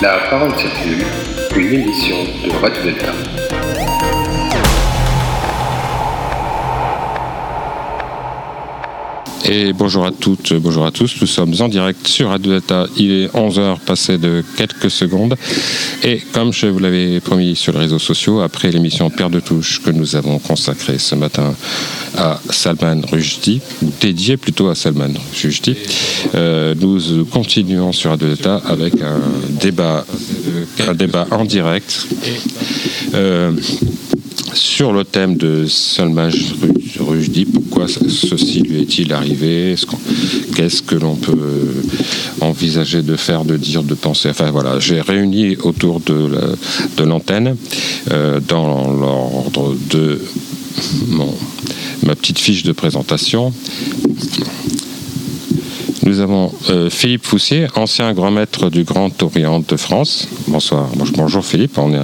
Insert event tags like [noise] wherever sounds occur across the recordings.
La parole circule, une émission de Radio Delta. Et bonjour à toutes, bonjour à tous. Nous sommes en direct sur Radio Delta. Il est 11h passé de quelques secondes. Et comme je vous l'avais promis sur les réseaux sociaux, après l'émission Père de touche que nous avons consacrée ce matin à Salman Rushdie, ou dédiée plutôt à Salman Rushdie, euh, nous continuons sur Radio Delta avec un débat, un débat en direct. Euh, sur le thème de Salman Rushdie, pourquoi ceci lui est-il arrivé? Qu'est-ce que l'on peut envisager de faire, de dire, de penser? Enfin voilà, j'ai réuni autour de l'antenne, euh, dans l'ordre de ma petite fiche de présentation. Nous avons euh, Philippe Foussier, ancien grand maître du Grand Orient de France. Bonsoir. Bonjour Philippe, on est,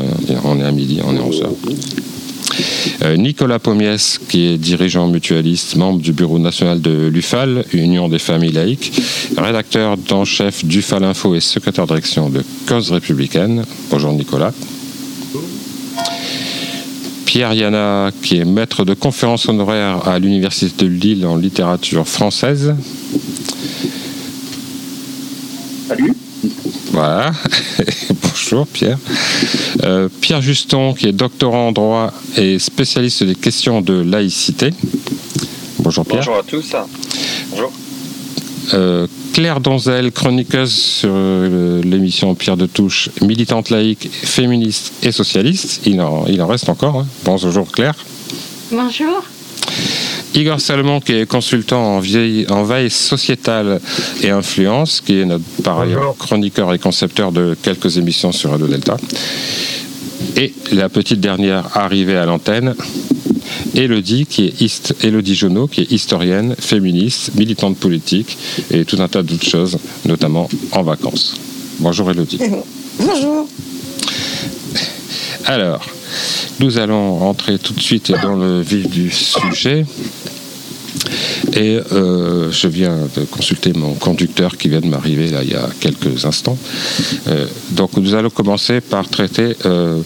on est à midi, on est 11h. Euh, Nicolas Pommiès, qui est dirigeant mutualiste, membre du bureau national de l'UFAL, Union des familles laïques, rédacteur en chef d'UFAL Info et secrétaire de direction de Cause républicaine. Bonjour Nicolas. Pierre Yana, qui est maître de conférence honoraire à l'Université de Lille en littérature française. Salut. Voilà. [laughs] Bonjour Pierre. Euh, Pierre Juston, qui est doctorant en droit et spécialiste des questions de laïcité. Bonjour Pierre. Bonjour à tous. Bonjour. Euh, Claire Donzel, chroniqueuse sur euh, l'émission Pierre de Touche, militante laïque, féministe et socialiste. Il en, il en reste encore. Hein. Bonjour Claire. Bonjour. Igor Salomon, qui est consultant en, vieille, en veille sociétale et influence, qui est notre, par ailleurs chroniqueur et concepteur de quelques émissions sur Radio Delta. Et la petite dernière arrivée à l'antenne, Elodie, qui est Elodie Jonot, qui est historienne, féministe, militante politique et tout un tas d'autres choses, notamment en vacances. Bonjour Elodie. Bonjour. Alors, nous allons rentrer tout de suite dans le vif du sujet. Et euh, je viens de consulter mon conducteur qui vient de m'arriver il y a quelques instants. Euh, donc nous allons commencer par traiter euh,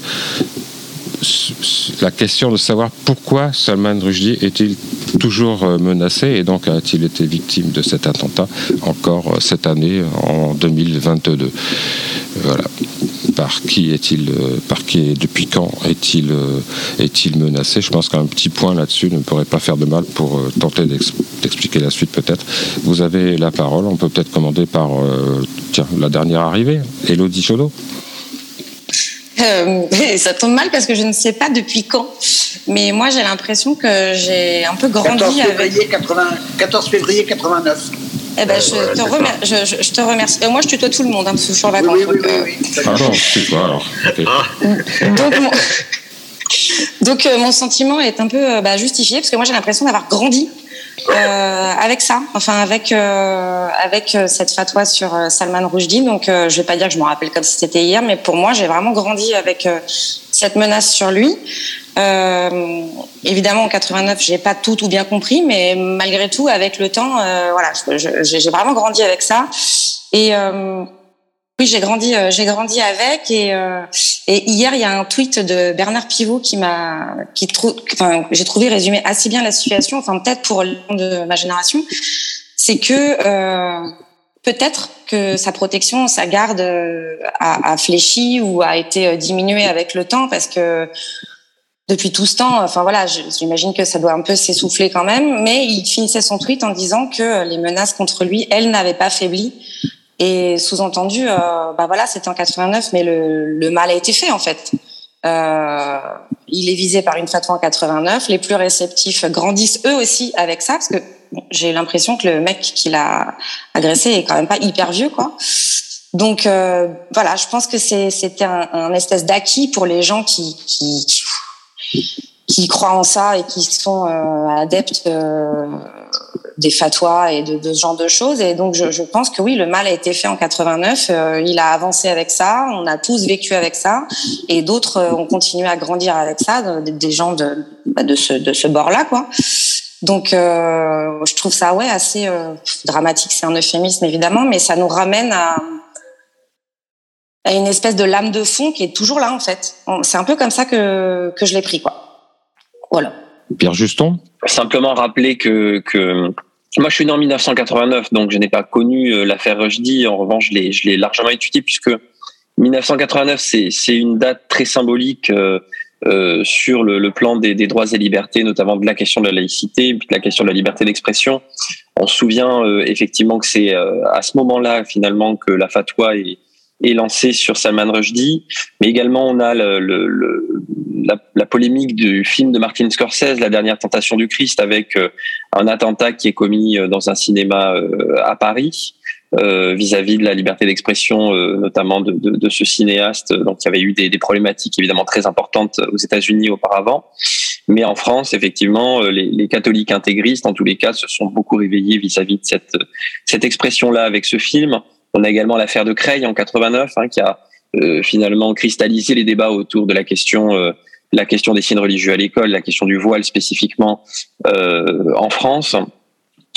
la question de savoir pourquoi Salman Rushdie est-il toujours menacé et donc a-t-il été victime de cet attentat encore cette année en 2022. Voilà par qui est-il, par qui, depuis quand est-il, est-il menacé? Je pense qu'un petit point là-dessus ne pourrait pas faire de mal pour tenter d'expliquer la suite peut-être. Vous avez la parole. On peut peut-être commander par tiens, la dernière arrivée, Elodie Chaudot. Euh, [laughs] ça tombe mal parce que je ne sais pas depuis quand. Mais moi, j'ai l'impression que j'ai un peu grandi 14 février, avec... 80, 14 février 89. Eh ben, je, te remer... je, je, je, te remercie. Euh, moi, je tutoie tout le monde, hein, parce que je suis en vacances. Oui, oui, donc, oui, euh, oui. Pardon, c'est quoi alors Ok. donc, mon... [laughs] donc, euh, mon sentiment est un peu euh, bah, justifié, parce que moi, j'ai l'impression d'avoir grandi euh, avec ça, enfin avec euh, avec euh, cette fatwa sur euh, Salman Rushdie. Donc, euh, je vais pas dire que je m'en rappelle comme si c'était hier, mais pour moi, j'ai vraiment grandi avec euh, cette menace sur lui. Évidemment, en 89, j'ai pas tout tout bien compris, mais malgré tout, avec le temps, voilà, j'ai vraiment grandi avec ça. Et oui, j'ai grandi, euh, j'ai grandi avec. Et, euh, et hier, il y a un tweet de Bernard Pivot qui m'a, qui trou- enfin, j'ai trouvé résumé assez bien la situation. Enfin, peut-être pour de ma génération, c'est que euh, peut-être que sa protection, sa garde euh, a, a fléchi ou a été euh, diminuée avec le temps, parce que depuis tout ce temps, enfin voilà, j'imagine que ça doit un peu s'essouffler quand même. Mais il finissait son tweet en disant que les menaces contre lui, elles n'avaient pas faibli. Et sous-entendu, euh, bah voilà, c'était en 89, mais le, le mal a été fait en fait. Euh, il est visé par une fatwa en 89. Les plus réceptifs grandissent eux aussi avec ça, parce que bon, j'ai l'impression que le mec qui l'a agressé est quand même pas hyper vieux, quoi. Donc euh, voilà, je pense que c'était un, un espèce d'acquis pour les gens qui, qui, qui croient en ça et qui sont euh, adeptes euh, des fatwas et de, ce genre de choses. Et donc, je, pense que oui, le mal a été fait en 89. euh, il a avancé avec ça. On a tous vécu avec ça. Et d'autres euh, ont continué à grandir avec ça, de- des gens de, bah, de ce, de ce bord-là, quoi. Donc, euh, je trouve ça, ouais, assez euh, dramatique. C'est un euphémisme, évidemment, mais ça nous ramène à, a une espèce de lame de fond qui est toujours là en fait. C'est un peu comme ça que, que je l'ai pris quoi. Voilà. Pierre Juston Simplement rappeler que, que moi je suis né en 1989 donc je n'ai pas connu euh, l'affaire Rushdie. En revanche je l'ai largement étudié puisque 1989 c'est une date très symbolique euh, euh, sur le, le plan des, des, droits et libertés, notamment de la question de la laïcité, puis de la question de la liberté d'expression. On se souvient euh, effectivement que c'est à ce moment-là finalement que la fatwa est, est lancé sur Salman Rushdie, mais également on a le, le, la, la, polémique du film de Martin Scorsese, La dernière tentation du Christ, avec euh, un attentat qui est commis euh, dans un cinéma euh, à Paris vis-à-vis -vis de la liberté d'expression, notamment de, de, de, ce cinéaste. Donc il y avait eu des, des problématiques évidemment très importantes aux États-Unis auparavant, mais en France, effectivement, les, les, catholiques intégristes, en tous les cas, se sont beaucoup réveillés vis-à-vis -vis de cette, cette expression-là avec ce film. On a également l'affaire de Creil en 89, hein, qui a euh, finalement cristallisé les débats autour de la question, euh, la question des signes religieux à l'école, la question du voile spécifiquement euh, en France.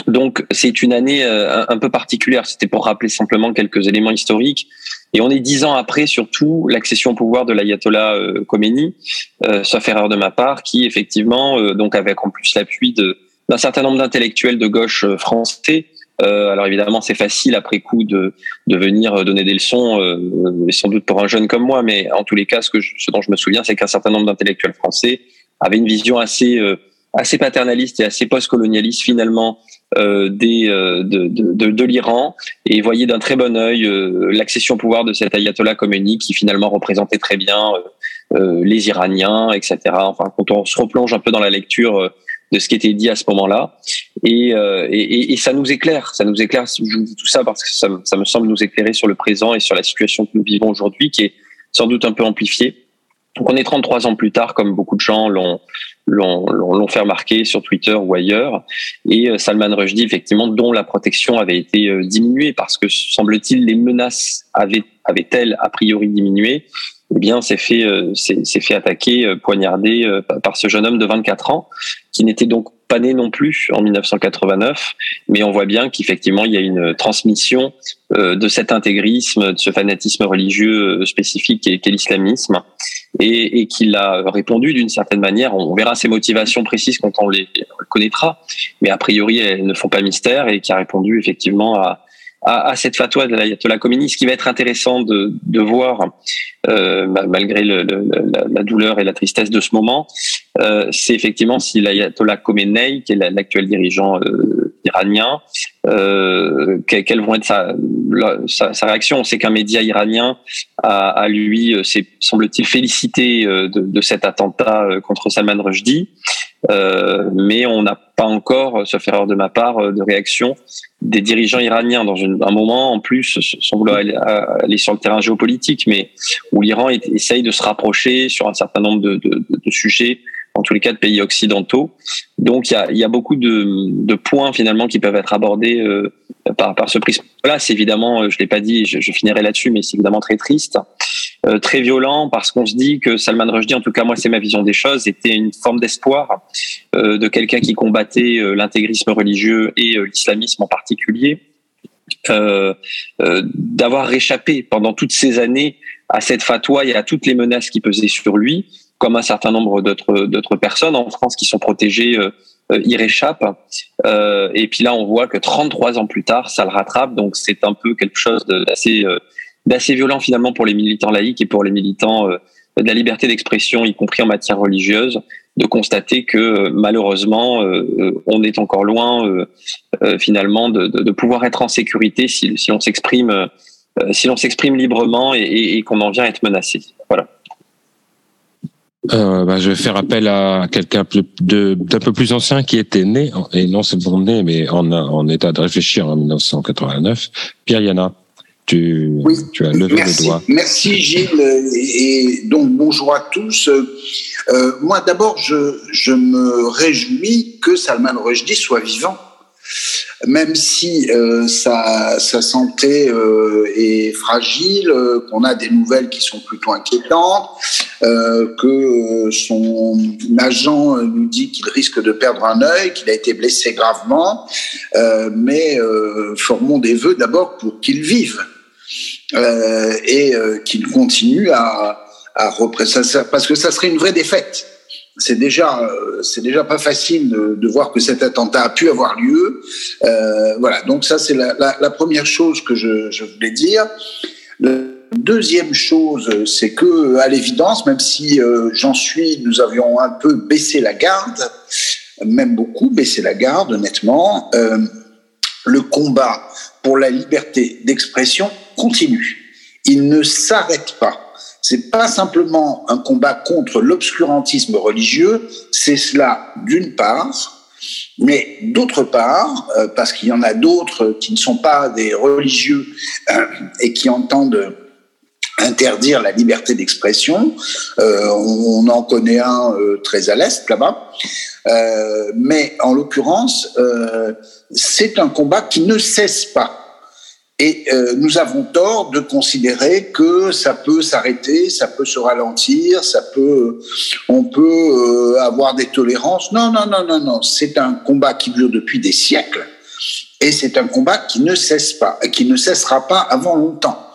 Donc c'est une année euh, un peu particulière. C'était pour rappeler simplement quelques éléments historiques. Et on est dix ans après, surtout, l'accession au pouvoir de l'ayatollah euh, Khomeini, euh, sauf erreur de ma part, qui effectivement, donc avec en plus l'appui d'un certain nombre d'intellectuels de gauche français, euh, alors évidemment, c'est facile après coup de, de venir donner des leçons, euh, sans doute pour un jeune comme moi, mais en tous les cas, ce, que ce dont je me souviens, c'est qu'un certain nombre d'intellectuels français avaient une vision assez, euh, assez paternaliste et assez post-colonialiste finalement euh, des, euh, de, de, de, l'Iran et voyaient d'un très bon œil l'accession au pouvoir de cet ayatollah Khomeini qui finalement représentait très bien les Iraniens, etc. Enfin, quand on se replonge un peu dans la lecture de ce qui était dit à ce moment-là. Et, euh, et, et, ça nous éclaire, ça nous éclaire. Je vous dis tout ça parce que ça, ça, me semble nous éclairer sur le présent et sur la situation que nous vivons aujourd'hui, qui est sans doute un peu amplifiée. Donc on est 33 ans plus tard, comme beaucoup de gens l'ont l'ont fait remarquer sur Twitter ou ailleurs. Et euh, Salman Rushdie, effectivement, dont la protection avait été euh, diminuée parce que semble-t-il les menaces avaient avaient-elles a priori diminué eh bien, s'est fait, euh, fait attaquer, euh, poignarder euh, par ce jeune homme de 24 ans, qui n'était donc pas né non plus en 1989, mais on voit bien qu'effectivement il y a une transmission de cet intégrisme, de ce fanatisme religieux spécifique qu'est l'islamisme, et, et qu'il a répondu d'une certaine manière. On verra ses motivations précises quand on les connaîtra, mais a priori elles ne font pas mystère et qui a répondu effectivement à, à, à cette fatwa de l'ayatollah Khomeini. Ce qui va être intéressant de, de voir, euh, malgré le, le, la, la, douleur et la tristesse de ce moment, euh, c'est effectivement si l'ayatollah Khomeini, qui est l'actuel dirigeant euh, iranien, euh, quelle vont être sa, sa, sa réaction. On sait qu'un média iranien a, a lui, euh, semble-t-il, félicité euh, de, de, cet attentat contre Salman Rushdie. Euh, mais on n'a pas encore, sauf erreur de ma part, de réaction des dirigeants iraniens dans une, un moment en plus, sans vouloir aller, aller, sur le terrain géopolitique, mais où l'Iran essaye de se rapprocher sur un certain nombre de, de, de sujets en tous les cas de pays occidentaux. Donc il y a, y a, beaucoup de, de, points finalement qui peuvent être abordés euh, par, par ce prisme-là. C'est évidemment, je l'ai pas dit, je, je finirai là-dessus, mais c'est évidemment très triste, euh, très violent parce qu'on se dit que Salman Rushdie, en tout cas moi c'est ma vision des choses, était une forme d'espoir euh, de quelqu'un qui combattait euh, l'intégrisme religieux et euh, l'islamisme en particulier. d'avoir réchappé pendant toutes ces années à cette fatwa et à toutes les menaces qui pesaient sur lui, comme un certain nombre d'autres personnes en France qui sont protégées euh, y réchappent. Euh, et puis là, on voit que 33 ans plus tard, ça le rattrape. Donc c'est un peu quelque chose d'assez euh, d'assez violent finalement pour les militants laïcs et pour les militants euh, de la liberté d'expression, y compris en matière religieuse, de constater que euh, malheureusement, euh, on est encore loin finalement de, pouvoir être en sécurité si, on s'exprime si l'on s'exprime librement et, qu'on en vient à être menacé. Voilà. Bah, je vais faire appel à quelqu'un d'un peu plus ancien qui était né, et non bon né, mais en, en état de réfléchir en 1989. Pierre Yana, tu, oui, tu as levé merci, le doigt. Merci Gilles, et donc bonjour à tous. Euh, moi d'abord, je, je me réjouis que Salman Rushdie soit vivant même si euh, sa, sa, santé euh, est fragile, qu'on a des nouvelles qui sont plutôt inquiétantes, que son agent nous dit qu'il risque de perdre un œil, qu'il a été blessé gravement, mais formons des vœux d'abord pour qu'il vive. Et qu'il continue à, représenter parce que ça serait une vraie défaite c'est déjà c'est déjà pas facile de, voir que cet attentat a pu avoir lieu. Euh, voilà, donc ça c'est la, première chose que je, je voulais dire. La deuxième chose, c'est que à l'évidence, même si euh, j'en suis, nous avions un peu baissé la garde, même beaucoup baissé la garde, honnêtement. Euh, le combat pour la liberté d'expression continue. Il ne s'arrête pas c'est pas simplement un combat contre l'obscurantisme religieux, c'est cela d'une part, mais d'autre part, euh, parce qu'il y en a d'autres qui ne sont pas des religieux euh, et qui entendent interdire la liberté d'expression. Euh, on, en connaît un très à l'est là-bas, mais en l'occurrence, c'est un combat qui ne cesse pas. Et euh, nous avons tort de considérer que ça peut s'arrêter, ça peut se ralentir, ça peut, on peut euh, avoir des tolérances. Non, non, non, non, non. C'est un combat qui dure depuis des siècles, et c'est un combat qui ne cesse pas, qui ne cessera pas avant longtemps,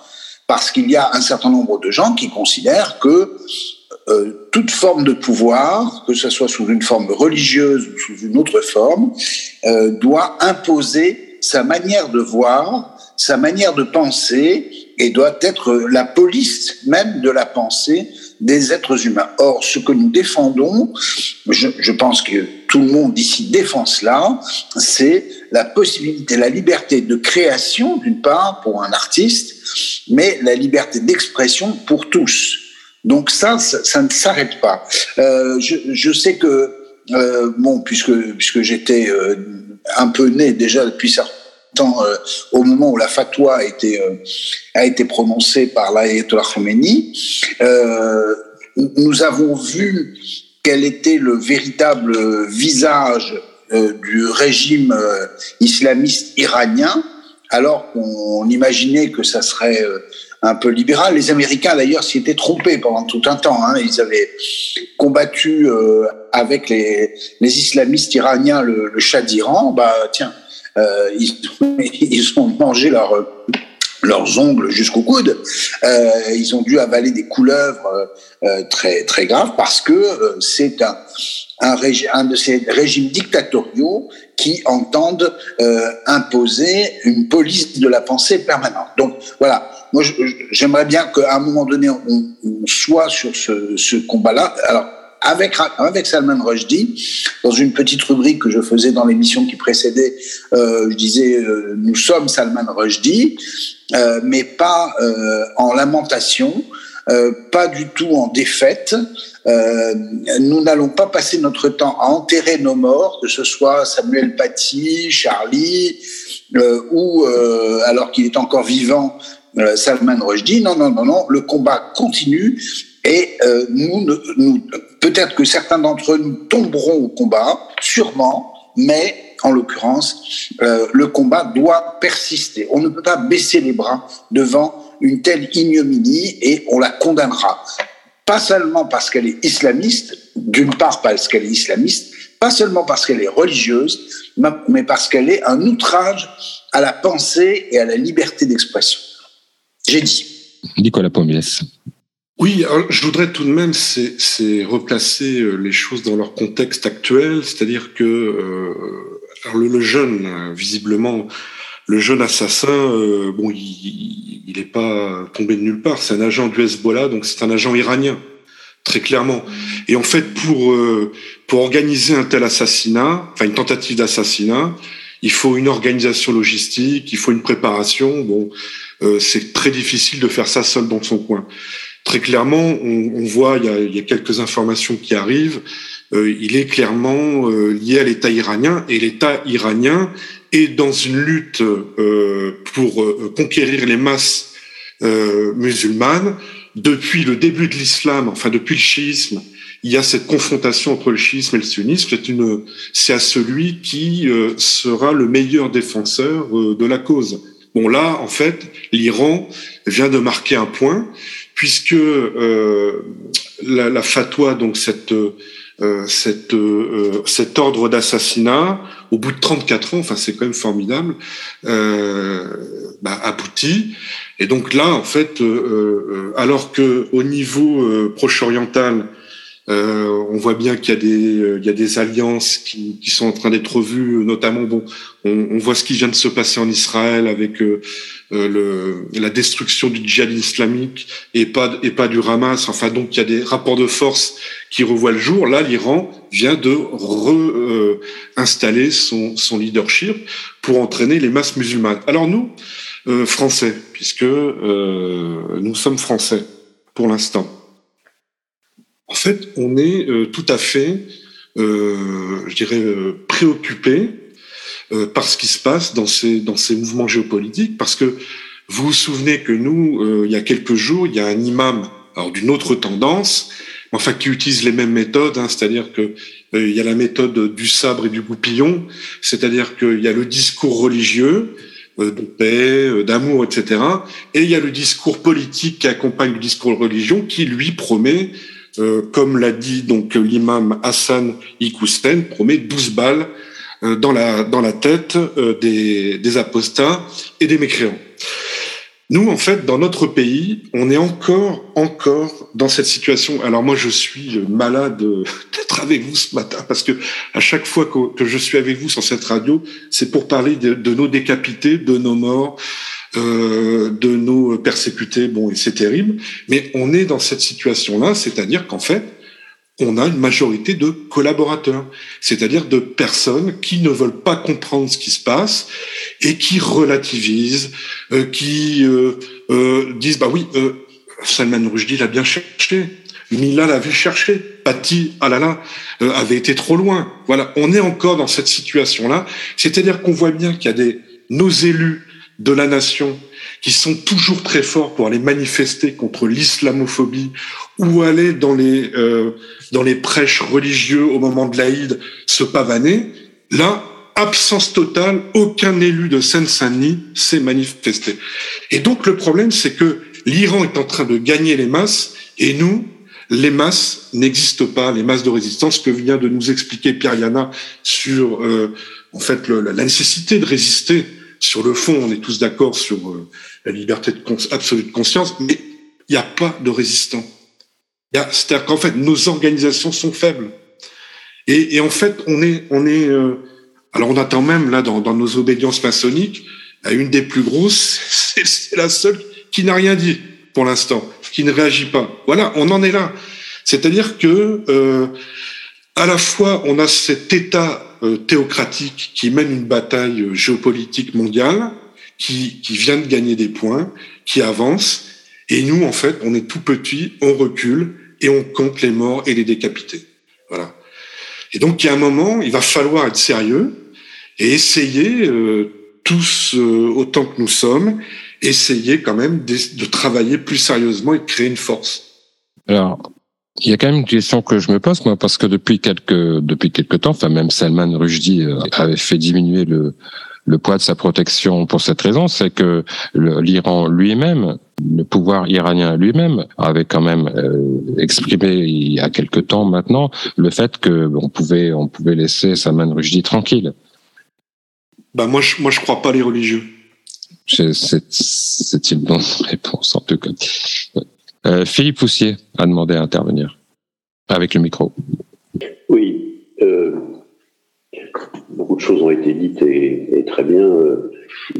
parce qu'il y a un certain nombre de gens qui considèrent que euh, toute forme de pouvoir, que ce soit sous une forme religieuse ou sous une autre forme, euh, doit imposer sa manière de voir sa manière de penser et doit être la police même de la pensée des êtres humains. Or, ce que nous défendons, je, pense que tout le monde ici défend cela, c'est la possibilité, la liberté de création, d'une part, pour un artiste, mais la liberté d'expression pour tous. Donc ça, ça, ne s'arrête pas. Euh, je, je, sais que, euh, bon, puisque, puisque j'étais euh, un peu né déjà depuis certains euh, au moment où la fatwa a été, euh, a été prononcée par l'ayatollah Khomeini, euh, nous avons vu quel était le véritable visage du régime islamiste iranien, alors qu'on imaginait que ça serait un peu libéral. Les Américains, d'ailleurs, s'y étaient trompés pendant tout un temps. Hein. Ils avaient combattu avec les, les, islamistes iraniens le, le Shah d'Iran. Bah, tiens, euh, ils, [laughs] ils, ont mangé leur, leurs ongles jusqu'au coude. Euh, ils ont dû avaler des couleuvres euh, très très graves parce que euh, c'est un, un, un, de ces régimes dictatoriaux qui entendent euh, imposer une police de la pensée permanente. Donc voilà, moi j'aimerais bien qu'à un moment donné on, on soit sur ce, ce combat-là. Alors avec, Salman Rushdie, dans une petite rubrique que je faisais dans l'émission qui précédait, euh, je disais euh, nous sommes Salman Rushdie, euh, mais pas en lamentation, pas du tout en défaite. Nous n'allons pas passer notre temps à enterrer nos morts, que ce soit Samuel Paty, Charlie, ou alors qu'il est encore vivant, Salman Rushdie. Non, non, non, non. Le combat continue et euh, nous, peut-être que certains d'entre nous tomberont au combat, sûrement, mais en l'occurrence, euh, le combat doit persister. On ne peut pas baisser les bras devant une telle ignominie et on la condamnera. Pas seulement parce qu'elle est islamiste, d'une part parce qu'elle est islamiste, pas seulement parce qu'elle est religieuse, mais parce qu'elle est un outrage à la pensée et à la liberté d'expression. J'ai dit. Nicolas Pommiès. Oui, je voudrais tout de même c'est replacer euh, les choses dans leur contexte actuel, c'est-à-dire que euh, alors le, le, jeune, visiblement, le jeune assassin, euh, bon, il n'est pas tombé de nulle part, c'est un agent du Hezbollah, donc c'est un agent iranien, très clairement. Et en fait, pour euh, pour organiser un tel assassinat, enfin une tentative d'assassinat, il faut une organisation logistique, il faut une préparation. Bon, euh, c'est très difficile de faire ça seul dans son coin très clairement, on, on voit, il y, a, il y, a, quelques informations qui arrivent. Euh, il est clairement euh, lié à l'État iranien et l'État iranien est dans une lutte euh, pour euh, conquérir les masses euh, musulmanes depuis le début de l'islam, enfin depuis le chiisme. Il y a cette confrontation entre le chiisme et le sunnisme. C'est c'est à celui qui euh, sera le meilleur défenseur de la cause. Bon là, en fait, l'Iran vient de marquer un point puisque euh, la, la, fatwa, donc cette cette, cet ordre d'assassinat, au bout de 34 ans, enfin c'est quand même formidable, bah, aboutit. Et donc là, en fait, alors que au niveau proche-oriental, euh, on voit bien qu'il y a des, euh, y a des alliances qui, qui sont en train d'être vues, notamment, bon, on, voit ce qui vient de se passer en Israël avec euh, la destruction du djihad islamique et pas, et pas du Hamas. Enfin, donc il y a des rapports de force qui revoient le jour. Là, l'Iran vient de réinstaller son, son leadership pour entraîner les masses musulmanes. Alors nous, Français, puisque nous sommes Français pour l'instant en fait, on est euh, tout à fait, euh, je dirais, euh, préoccupé par ce qui se passe dans ces, dans ces mouvements géopolitiques, parce que vous vous souvenez que nous, il y a quelques jours, il y a un imam, alors d'une autre tendance, enfin qui utilise les mêmes méthodes, hein, c'est-à-dire que il y a la méthode du sabre et du goupillon, c'est-à-dire qu'il y a le discours religieux, de paix, d'amour, etc. Et il y a le discours politique qui accompagne le discours religion qui lui promet euh, comme l'a dit donc l'imam Hassan Ikousten, promet 12 balles euh, dans la dans la tête euh, des, des apostats et des mécréants. Nous, en fait, dans notre pays, on est encore, encore dans cette situation. Alors moi, je suis malade d'être avec vous ce matin parce que à chaque fois que, je suis avec vous sur cette radio, c'est pour parler de, de, nos décapités, de nos morts, euh, de nos persécutés. Bon, et c'est terrible, mais on est dans cette situation-là, c'est-à-dire qu'en fait, on a une majorité de collaborateurs, c'est-à-dire de personnes qui ne veulent pas comprendre ce qui se passe et qui relativisent, euh, qui euh, euh, disent bah oui, euh, Salman Rushdie l'a bien cherché, Mila l'avait cherché, Patti, ah là là, avait été trop loin. Voilà, on est encore dans cette situation-là, c'est-à-dire qu'on voit bien qu'il y a des nos élus de la nation qui sont toujours très forts pour aller manifester contre l'islamophobie ou aller dans les euh, dans les prêches religieux au moment de l'Aïd se pavaner, là absence totale, aucun élu de Seine-Saint-Denis s'est manifesté. Et donc le problème c'est que l'Iran est en train de gagner les masses et nous les masses n'existent pas, les masses de résistance que vient de nous expliquer Pierre Yana sur euh, en fait la nécessité de résister sur le fond, on est tous d'accord sur euh, la liberté de absolue de conscience, mais il n'y a pas de résistants. C'est-à-dire qu'en fait, nos organisations sont faibles. Et, en fait, on est, on est. Euh, alors, on attend même là dans, nos obédiences maçonniques, une des plus grosses, [laughs] c'est la seule qui n'a rien dit pour l'instant, qui ne réagit pas. Voilà, on en est là. C'est-à-dire que euh, à la fois, on a cet état théocratique qui mène une bataille euh, géopolitique mondiale, qui, qui vient de gagner des points, qui avance, et nous, en fait, on est tout petit, on recule, et on compte les morts et les décapités. Voilà. Et donc, il y a un moment, il va falloir être sérieux et essayer, euh, tous autant que nous sommes, essayer quand même de, de, travailler plus sérieusement et de créer une force. Alors, il y a quand même une question que je me pose, moi, parce que depuis quelques depuis quelques temps, enfin même Salman Rushdie euh, avait fait diminuer le le poids de sa protection pour cette raison, c'est que l'Iran lui-même, le pouvoir iranien lui-même, avait quand même euh, exprimé il y a quelque temps maintenant le fait que on pouvait on pouvait laisser Salman Rushdie tranquille. Bah moi je moi je crois pas les religieux. C'est une bonne [laughs] réponse en tout cas. Euh, Philippe Poussier a demandé à intervenir avec le micro. Oui, euh, beaucoup de choses ont été dites et, très bien. Euh,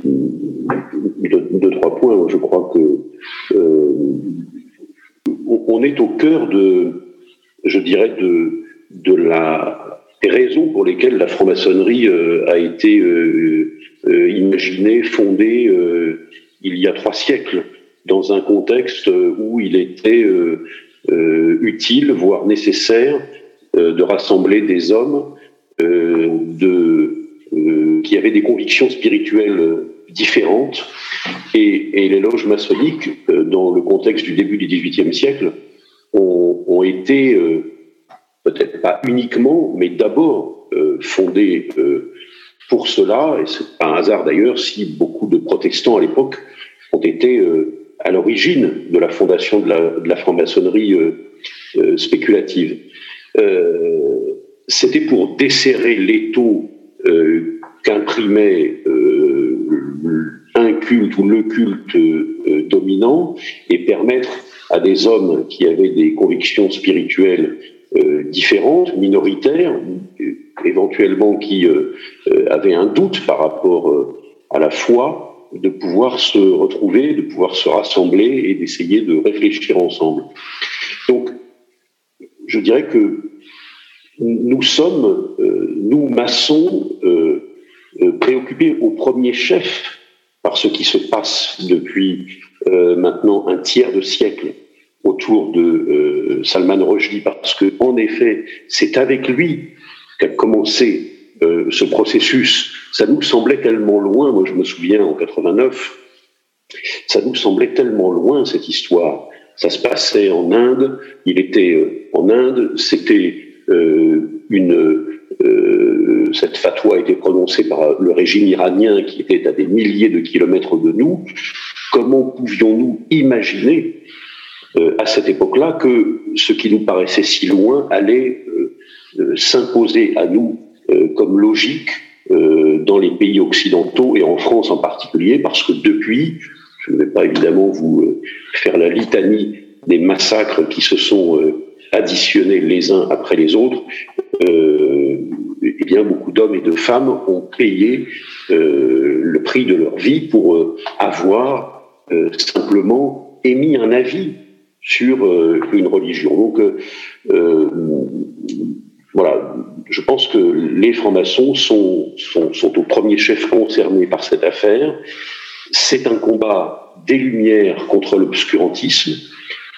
deux, trois points. Je crois que on est au cœur de, je dirais, de, la des raisons pour lesquelles la franc-maçonnerie a été imaginée, fondée il y a trois siècles dans un contexte où il était euh, euh, utile, voire nécessaire, euh, de rassembler des hommes qui avaient des convictions spirituelles différentes. Et, les loges maçonniques, dans le contexte du début du XVIIIe siècle, ont, ont été peut-être pas uniquement, mais d'abord fondées pour cela. Et c'est pas un hasard d'ailleurs si beaucoup de protestants à l'époque ont été à l'origine de la fondation de la, franc-maçonnerie euh, euh, spéculative. c'était pour desserrer l'étau qu'imprimait un culte ou le culte dominant et permettre à des hommes qui avaient des convictions spirituelles différentes, minoritaires, éventuellement qui avaient un doute par rapport à la foi, de pouvoir se retrouver, de pouvoir se rassembler et d'essayer de réfléchir ensemble. Donc, je dirais que nous sommes, euh, nous maçons, euh, euh, préoccupés au premier chef par ce qui se passe depuis maintenant un tiers de siècle autour de Salman Rushdie, parce que en effet, c'est avec lui qu'a commencé ce processus ça nous semblait tellement loin. Moi, je me souviens en 89, ça nous semblait tellement loin cette histoire. Ça se passait en Inde. Il était euh, en Inde. C'était euh, une euh, cette fatwa a été prononcée par le régime iranien qui était à des milliers de kilomètres de nous. Comment pouvions-nous imaginer à cette époque-là que ce qui nous paraissait si loin allait s'imposer à nous comme logique euh, dans les pays occidentaux et en France en particulier, parce que depuis, je ne vais pas évidemment vous euh, faire la litanie des massacres qui se sont euh, additionnés les uns après les autres, euh, eh bien beaucoup d'hommes et de femmes ont payé euh, le prix de leur vie pour avoir simplement émis un avis sur une religion. Donc voilà, je pense que les francs-maçons sont, sont, au premier chef concernés par cette affaire. C'est un combat des Lumières contre l'obscurantisme.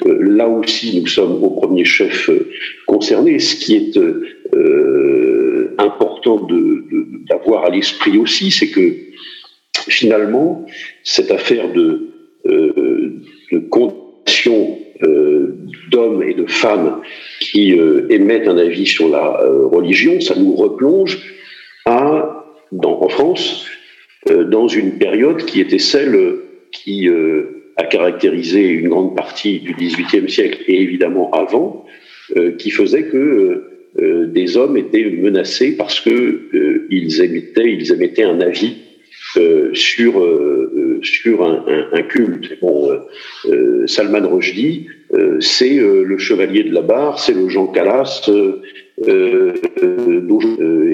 Euh, là aussi, nous sommes au premier chef euh, concernés. Ce qui est euh, important d'avoir à l'esprit aussi, c'est que finalement, cette affaire de, de condamnation d'hommes et de femmes qui euh, émettent un avis sur la euh, religion, ça nous replonge en France euh, dans une période qui était celle qui a caractérisé une grande partie du XVIIIe siècle et évidemment avant, qui faisait que des hommes étaient menacés parce que ils émettaient, ils émettaient un avis sur sur un, culte. Bon, Salman Rushdie euh, c'est euh, le chevalier de la barre, c'est le Jean Calas, euh,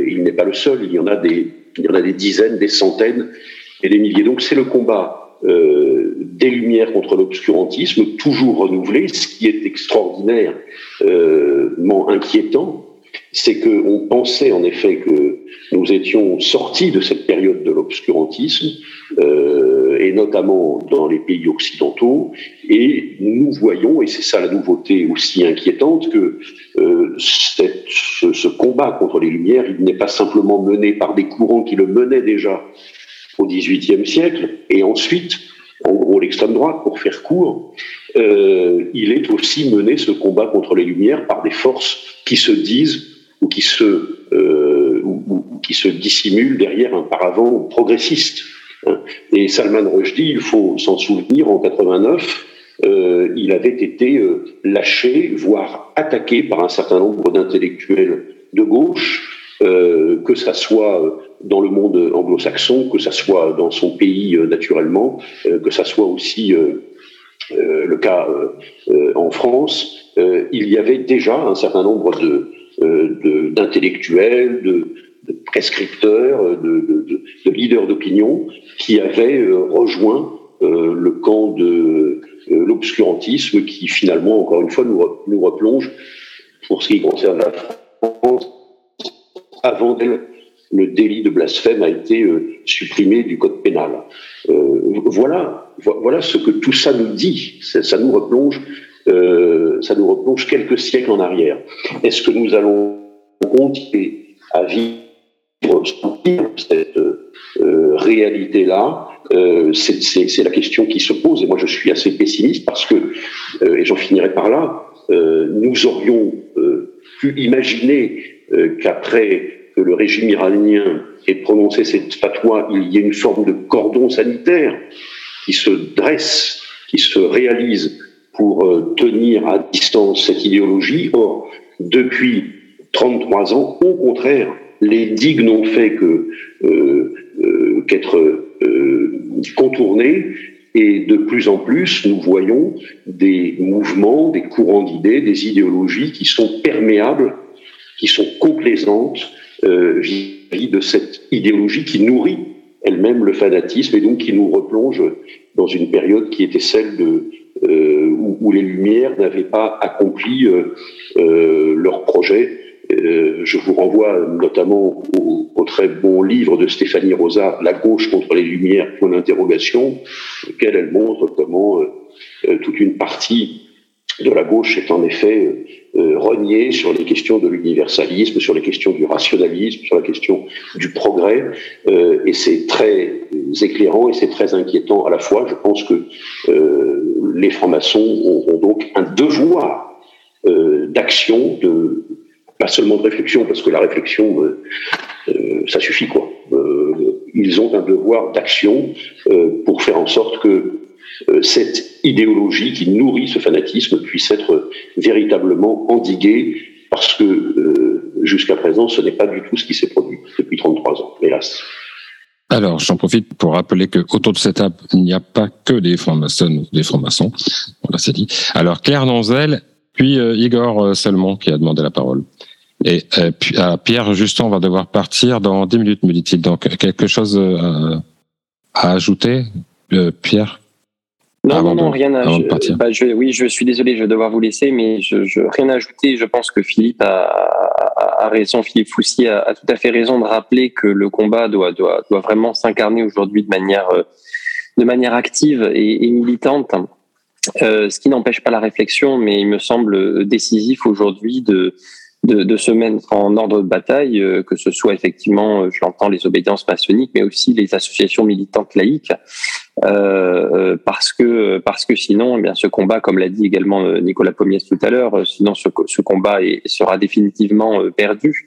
il n'est pas le seul, il y en a des, il y en a des dizaines, des centaines et des milliers. Donc c'est le combat des Lumières contre l'obscurantisme, toujours renouvelé. Ce qui est extraordinairement inquiétant, c'est qu'on pensait en effet que nous étions sortis de cette période de l'obscurantisme, euh, et notamment dans les pays occidentaux, et nous voyons, et c'est ça la nouveauté aussi inquiétante, que euh, ce, ce, combat contre les Lumières, il n'est pas simplement mené par des courants qui le menaient déjà au XVIIIe siècle, et ensuite, en gros l'extrême droite, pour faire court, euh, il est aussi mené ce combat contre les Lumières par des forces qui se disent ou qui se, euh, qui se dissimulent derrière un paravent progressiste. Hein. Et Salman Rushdie, il faut s'en souvenir, en 89, euh, il avait été euh, lâché, voire attaqué par un certain nombre d'intellectuels de gauche, euh, que ça soit dans le monde anglo-saxon, que ça soit dans son pays naturellement, que ça soit aussi le cas en France. il y avait déjà un certain nombre de, d'intellectuels, de, prescripteurs, de, de leaders d'opinion qui avaient euh, rejoint euh, le camp de l'obscurantisme qui finalement, encore une fois, nous, nous replonge pour ce qui concerne la France. Avant d'elle, le délit de blasphème a été supprimé du code pénal. voilà, voilà ce que tout ça nous dit. Ça, nous replonge euh, ça nous replonge quelques siècles en arrière. Est-ce que nous allons continuer à vivre cette euh, réalité-là? Euh, C'est la question qui se pose et moi je suis assez pessimiste parce que, euh, et j'en finirai par là, nous aurions pu imaginer qu'après que le régime iranien ait prononcé cette fatwa, il y ait une forme de cordon sanitaire qui se dresse, qui se réalise pour euh, tenir à distance cette idéologie. Or, depuis 33 ans. Au contraire, les digues n'ont fait que euh, euh, qu'être euh, contournées et de plus en plus, nous voyons des mouvements, des courants d'idées, des idéologies qui sont perméables, qui sont complaisantes vis-à-vis de cette idéologie qui nourrit elle-même le fanatisme et donc qui nous replonge dans une période qui était celle de euh, où, les Lumières n'avaient pas accompli euh, euh, leur projet. je vous renvoie notamment au, au, très bon livre de Stéphanie Rosa, La gauche contre les Lumières, point d'interrogation, lequel elle montre comment toute une partie de la gauche est en effet euh, reniée sur les questions de l'universalisme, sur les questions du rationalisme, sur la question du progrès. Euh, et c'est très éclairant et c'est très inquiétant à la fois. Je pense que euh, les francs-maçons ont, donc un devoir euh, d'action, de pas seulement de réflexion, parce que la réflexion, euh, ça suffit quoi. ils ont un devoir d'action pour faire en sorte que euh, cette idéologie qui nourrit ce fanatisme puisse être véritablement endiguée parce que euh, jusqu'à présent, ce n'est pas du tout ce qui s'est produit depuis 33 ans, hélas. Alors, j'en profite pour rappeler que autour de cette table, il n'y a pas que des francs-maçons, des francs-maçons. Voilà, c'est dit. Alors, Claire Donzel, puis euh, Igor Salmon qui a demandé la parole. Et euh, puis, Pierre Justin va devoir partir dans 10 minutes, me dit-il. Donc, quelque chose à ajouter, Pierre? Non, non, non, rien à. Je, bah, je, oui, je suis désolé, je vais devoir vous laisser, mais je, je rien à ajouter. Je pense que Philippe a, a, a raison, Philippe Foussier a, a, tout à fait raison de rappeler que le combat doit, doit, doit vraiment s'incarner aujourd'hui de manière, euh, de manière active et, et militante. Euh, ce qui n'empêche pas la réflexion, mais il me semble décisif aujourd'hui de, de, de, se mettre en ordre de bataille, euh, que ce soit effectivement, je l'entends, les obédiences maçonniques, mais aussi les associations militantes laïques, euh, euh, parce que parce que sinon, eh bien ce combat, comme l'a dit également euh, Nicolas Pommiès tout à l'heure, sinon ce, ce combat est, sera définitivement perdu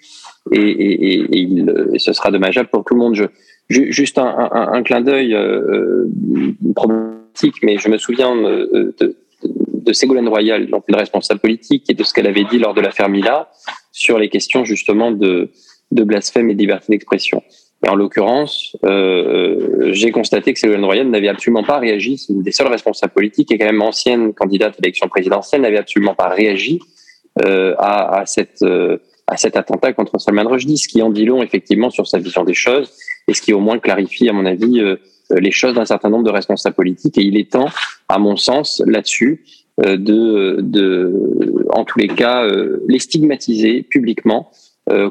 et, et, et, il, et, ce sera dommageable pour tout le monde. Je, juste un, un, un clin d'œil euh, problématique, mais je me souviens de, de, de Ségolène Royal, donc une responsable politique, et de ce qu'elle avait dit lors de l'affaire Mila sur les questions justement de, de blasphème et de liberté d'expression. En l'occurrence, euh, j'ai constaté que Ségolène Royal n'avait absolument pas réagi. C'est une des seules responsables politiques et quand même ancienne candidate à l'élection présidentielle n'avait absolument pas réagi euh, à, à, cette, euh, à cet attentat contre Salman Rushdie, ce qui en dit long effectivement sur sa vision des choses et ce qui au moins clarifie, à mon avis, euh, les choses d'un certain nombre de responsables politiques. Et il est temps, à mon sens, là-dessus, euh, de, de, en tous les cas, euh, les stigmatiser publiquement,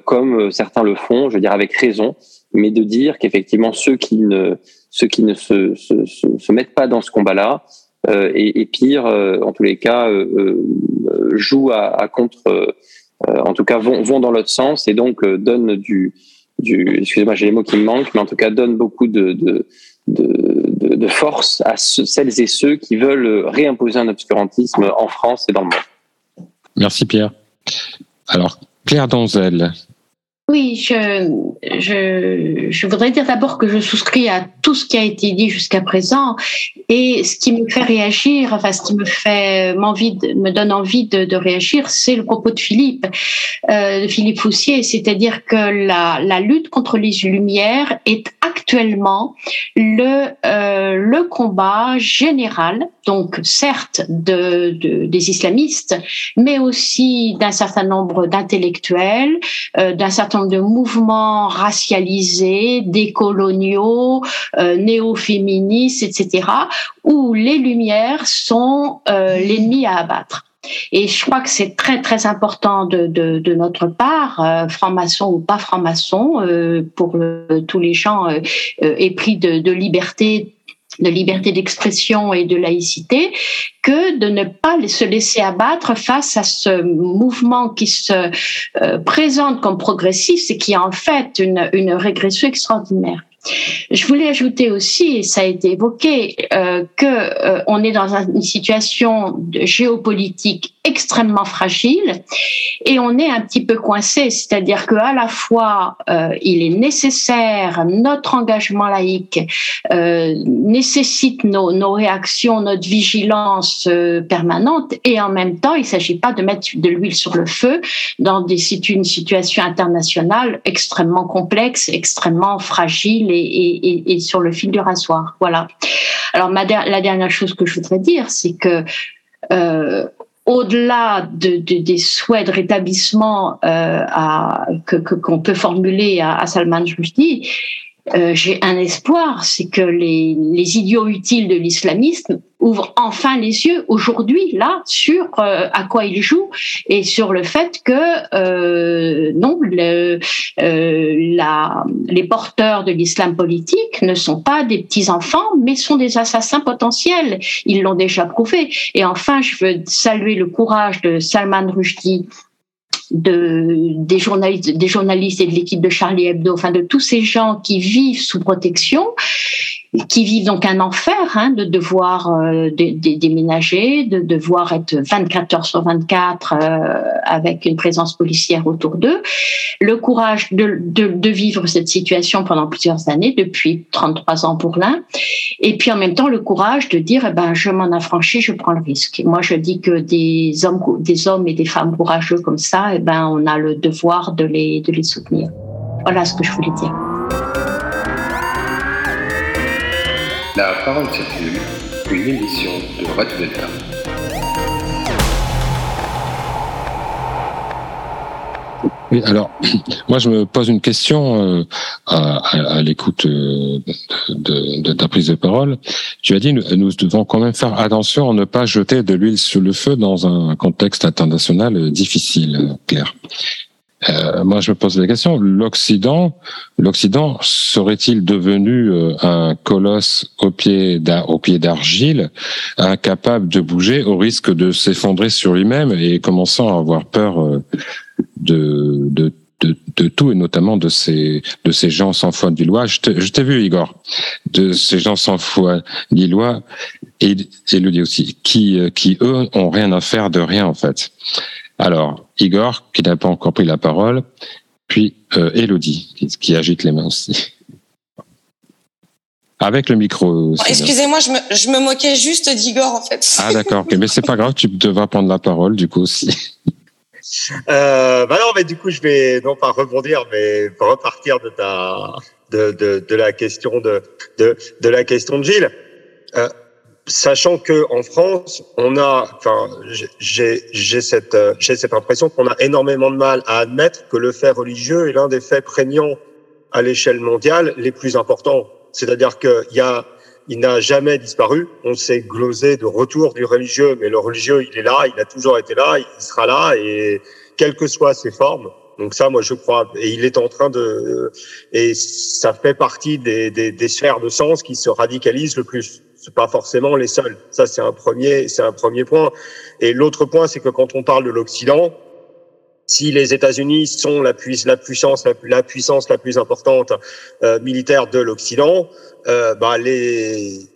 comme certains le font, je veux dire avec raison, mais de dire qu'effectivement ceux qui ne ceux qui ne se, se, se, mettent pas dans ce combat-là euh, et, pire, euh, en tous les cas, euh, euh jouent à, contre, en tout cas vont, vont dans l'autre sens et donc donnent du, du excusez-moi, j'ai les mots qui me manquent, mais en tout cas donnent beaucoup de de, de, force à celles et ceux qui veulent réimposer un obscurantisme en France et dans le monde. Merci Pierre. Alors, Claire Donzel, oui, je, voudrais dire d'abord que je souscris à tout ce qui a été dit jusqu'à présent et ce qui me fait réagir, enfin ce qui me fait m'envie me donne envie de, réagir, c'est le propos de Philippe, euh, de Philippe Foussier, c'est-à-dire que la, lutte contre les lumières est actuellement le, euh, le combat général, donc certes de, de des islamistes, mais aussi d'un certain nombre d'intellectuels, euh, d'un certain de mouvements racialisés, décoloniaux, euh, néo-féministes, etc., où les Lumières sont euh, l'ennemi à abattre. Et je crois que c'est très très important de, de, de notre part, euh, franc-maçon ou pas franc-maçon, euh, pour euh, tous les gens euh, épris de, de liberté de liberté d'expression et de laïcité que de ne pas se laisser abattre face à ce mouvement qui se euh, présente comme progressif et qui est en fait une, une régression extraordinaire. Je voulais ajouter aussi, et ça a été évoqué, euh, que euh, on est dans une situation géopolitique extrêmement fragile et on est un petit peu coincé, c'est-à-dire que à la fois euh, il est nécessaire notre engagement laïque euh, nécessite nos, réactions, notre vigilance permanente et en même temps il ne s'agit pas de mettre de l'huile sur le feu dans une situation internationale extrêmement complexe, extrêmement fragile et, sur le fil du rasoir. Voilà. Alors la dernière chose que je voudrais dire, c'est que euh, au-delà de, de, des souhaits de rétablissement euh, que qu'on peut formuler à, Salman Rushdie, euh, j'ai un espoir, c'est que les, idiots utiles de l'islamisme ouvrent enfin les yeux aujourd'hui là sur euh, à quoi ils jouent et sur le fait que euh, non, euh, les porteurs de l'islam politique ne sont pas des petits enfants, mais sont des assassins potentiels. Ils l'ont déjà prouvé. Et enfin, je veux saluer le courage de Salman Rushdie de, des, journalistes, des journalistes et de l'équipe de Charlie Hebdo, enfin de tous ces gens qui vivent sous protection qui vivent donc un enfer hein, de devoir euh, déménager, de devoir être 24 heures sur 24 euh, avec une présence policière autour d'eux. Le courage de, de, vivre cette situation pendant plusieurs années, depuis 33 ans pour l'un, et puis en même temps le courage de dire eh ben je m'en affranchis, je prends le risque. moi je dis que des hommes, des hommes et des femmes courageux comme ça, eh ben on a le devoir de les de les soutenir. Voilà ce que je voulais dire. La parole circule, une émission de Radio Delta. Oui, alors, [clears throat] moi je me pose une question euh, à, l'écoute euh, de, ta prise de parole. Tu as dit nous, nous devons quand même faire attention à ne pas jeter de l'huile sur le feu dans un contexte international difficile, Claire. Euh, moi, je me pose la question l'Occident, l'Occident serait-il devenu euh, un colosse au pied d'argile, incapable de bouger, au risque de s'effondrer sur lui-même et commençant à avoir peur euh, de, de de, de, tout et notamment de ces de ces gens sans foi ni loi? Je t'ai vu Igor, de ces gens sans foi ni loi et, et le dit aussi qui qui eux ont rien à faire de rien en fait. Alors, Igor, qui n'a pas encore pris la parole, puis euh, Elodie, qui, agite les mains aussi. Avec le micro. Excusez-moi, je me, je me, moquais juste d'Igor, en fait. Ah, d'accord. mais c'est pas grave, tu devras prendre la parole, du coup, aussi. [laughs] Euh, bah non, mais du coup, je vais non pas rebondir, mais repartir de ta de, de, de la question de, de, de la question de Gilles. Euh, sachant que en France, on a, enfin, j'ai cette euh, j'ai cette impression qu'on a énormément de mal à admettre que le fait religieux est l'un des faits prégnants à l'échelle mondiale les plus importants. C'est-à-dire qu'il y a il n'a jamais disparu. On s'est glosé de retour du religieux, mais le religieux, il est là, il a toujours été là, il sera là, et quelles que soient ses formes. Donc ça, moi, je crois, et il est en train de, et ça fait partie des, des, des sphères de sens qui se radicalisent le plus c'est pas forcément les seuls. Ça, c'est un premier, c'est un premier point. Et l'autre point, c'est que quand on parle de l'Occident, si les États-Unis sont la, la puissance, la, puissance la plus importante euh, militaire de l'Occident, euh, bah les,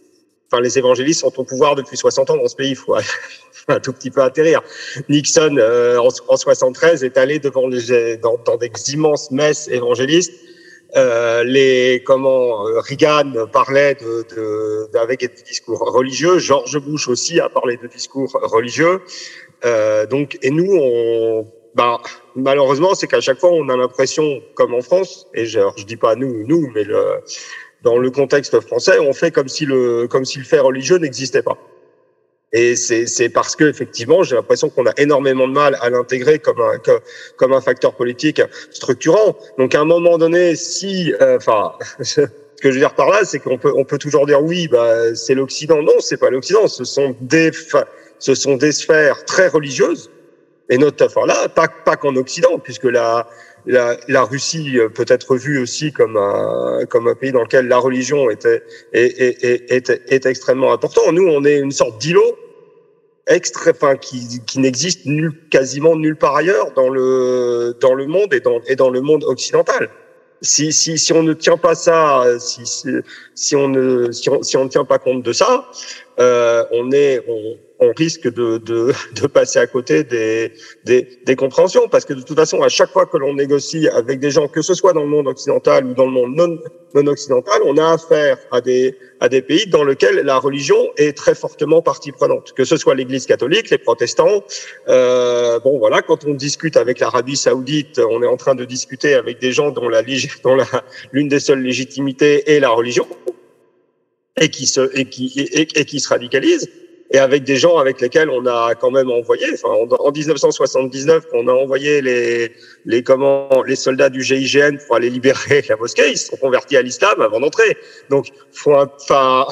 enfin les évangélistes sont au pouvoir depuis 60 ans dans ce pays. Il [laughs] faut un tout petit peu atterrir. Nixon euh, en, en 73 est allé devant les, dans, dans des immenses messes évangélistes euh, les comment euh, Reagan parlait de, de, avec des discours religieux, George Bush aussi a parlé de discours religieux. Euh, donc et nous on bah, malheureusement c'est qu'à chaque fois on a l'impression comme en France et je, je dis pas nous nous mais le, dans le contexte français on fait comme si le comme si le fait religieux n'existait pas. Et c'est parce que effectivement, j'ai l'impression qu'on a énormément de mal à l'intégrer comme un comme un facteur politique structurant. Donc à un moment donné, si, euh, enfin, [laughs] ce que je veux dire par là, c'est qu'on peut on peut toujours dire oui, bah c'est l'Occident. Non, c'est pas l'Occident. Ce sont des ce sont des sphères très religieuses et notre enfin là, pas pas qu'en Occident, puisque la la, la, Russie peut être vue aussi comme un, comme un pays dans lequel la religion était, est, est, est, est extrêmement important. Nous, on est une sorte d'îlot extra, enfin, qui, qui n'existe nul, quasiment nulle part ailleurs dans le, dans le monde et dans, et dans le monde occidental. si, si, si on ne tient pas ça, si, si, si on ne si on, si on ne tient pas compte de ça, euh, on est on, on risque de, de, [laughs] de, passer à côté des, des, des, compréhensions, parce que de toute façon, à chaque fois que l'on négocie avec des gens, que ce soit dans le monde occidental ou dans le monde non, non occidental, on a affaire à des, à des pays dans lesquels la religion est très fortement partie prenante, que ce soit l'Église catholique, les protestants. Euh, bon, voilà, quand on discute avec l'Arabie saoudite, on est en train de discuter avec des gens dont la [laughs] dont la l'une des seules légitimités est la religion et qui se et qui et, qui se radicalisent et avec des gens avec lesquels on a quand même envoyé. Enfin, en 1979, on a envoyé les les comment les soldats du GIGN pour aller libérer [laughs] la mosquée. Ils se sont convertis à l'islam avant d'entrer. Donc, faut enfin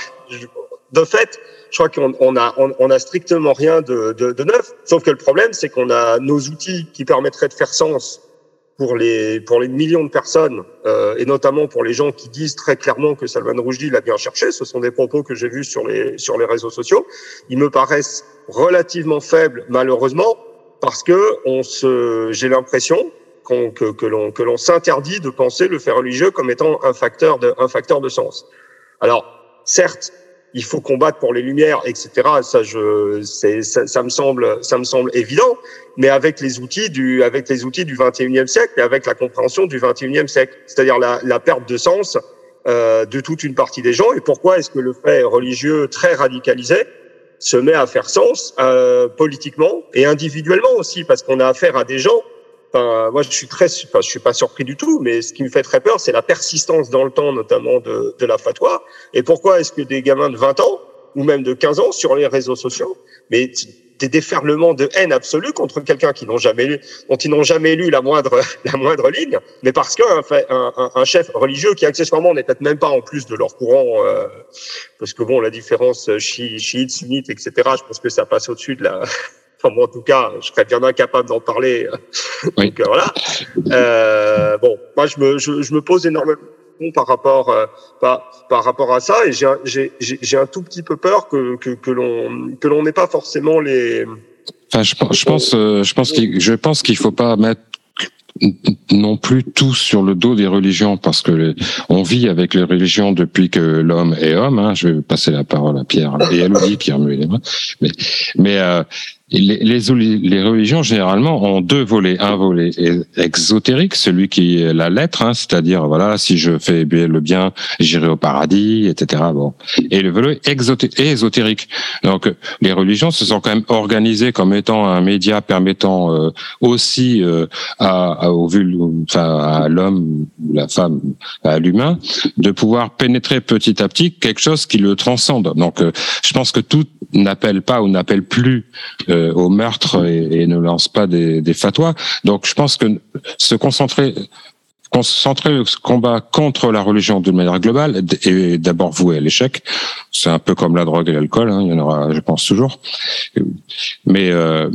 de fait, je crois qu'on on a on, a strictement rien de, de, de neuf. Sauf que le problème, c'est qu'on a nos outils qui permettraient de faire sens pour les pour les millions de personnes euh, et notamment pour les gens qui disent très clairement que Salman Rushdie l'a bien cherché, ce sont des propos que j'ai vus sur les sur les réseaux sociaux. Ils me paraissent relativement faibles malheureusement parce que on se j'ai l'impression qu'on que, que l'on que l'on s'interdit de penser le fait religieux comme étant un facteur de un facteur de sens. Alors certes il faut combattre pour les lumières, etc. Ça, je, ça, ça, me semble, ça me semble évident. Mais avec les outils du, avec les outils du 21e siècle et avec la compréhension du 21e siècle, c'est-à-dire la, la perte de sens euh, de toute une partie des gens. Et pourquoi est-ce que le fait religieux très radicalisé se met à faire sens euh, politiquement et individuellement aussi, parce qu'on a affaire à des gens Enfin, moi, je suis très, enfin, je suis pas surpris du tout, mais ce qui me fait très peur, c'est la persistance dans le temps, notamment de, de la fatwa. Et pourquoi est-ce que des gamins de 20 ans ou même de 15 ans sur les réseaux sociaux, mais des déferlements de haine absolue contre quelqu'un qui n'ont jamais lu, dont ils n'ont jamais lu la moindre, [laughs] la moindre ligne, mais parce qu'un un, un, chef religieux qui accessoirement n'est peut-être même pas en plus de leur courant, euh, parce que bon, la différence chiite, sunnite, etc. Je pense que ça passe au-dessus de la, Enfin, moi, en tout cas, je serais bien incapable d'en parler. [laughs] Donc, euh, voilà. Euh, bon, moi, je me, je, je, me pose énormément par rapport, euh, par, par rapport à ça, et j'ai un tout petit peu peur que, que, que l'on que l'on n'ait pas forcément les. Enfin, je, je pense, euh, je pense qu'il, je pense qu'il faut pas mettre non plus tout sur le dos des religions parce que on vit avec les religions depuis que l'homme est homme. Hein. Je vais passer la parole à Pierre et Elodie qui remuent les mains. Mais, mais euh, les, les, les, religions généralement ont deux volets. Un volet exotérique, celui qui est la lettre, hein, c'est-à-dire voilà, si je fais le bien, j'irai au paradis, etc. Bon. Et le volet ésotérique. Donc les religions se sont quand même organisées comme étant un média permettant euh, aussi euh, à, à, au enfin, à l'homme, la femme, à l'humain, de pouvoir pénétrer petit à petit quelque chose qui le transcende. Donc euh, je pense que tout n'appelle pas ou n'appelle plus euh, au meurtre et, ne lance pas des, des fatwas. Donc je pense que se concentrer concentrer le combat contre la religion d'une manière globale est d'abord voué à l'échec. C'est un peu comme la drogue et l'alcool, hein, il y en aura, je pense, toujours. Mais euh,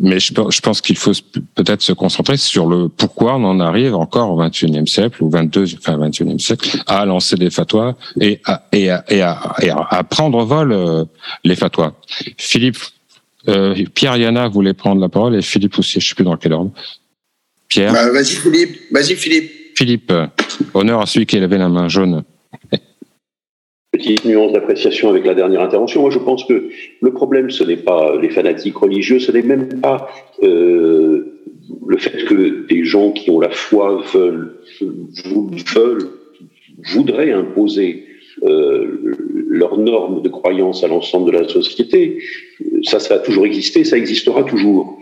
mais je, je pense qu'il faut peut-être se concentrer sur le pourquoi on en arrive encore au 21e siècle ou 22, enfin 21e siècle à lancer des fatwas et à, et à, et à, et à prendre vol euh, les fatwas. Philippe, euh, Pierre Yana voulait prendre la parole et Philippe aussi, je sais plus dans quel ordre. Pierre. Bah, vas-y Philippe, vas-y Philippe. Philippe, honneur à celui qui avait la main jaune. Petite nuance d'appréciation avec la dernière intervention. Moi, je pense que le problème, ce n'est pas les fanatiques religieux, ce n'est même pas euh, le fait que des gens qui ont la foi veulent, veulent voudraient imposer euh, leurs normes de croyance à l'ensemble de la société. Ça, ça a toujours existé, ça existera toujours.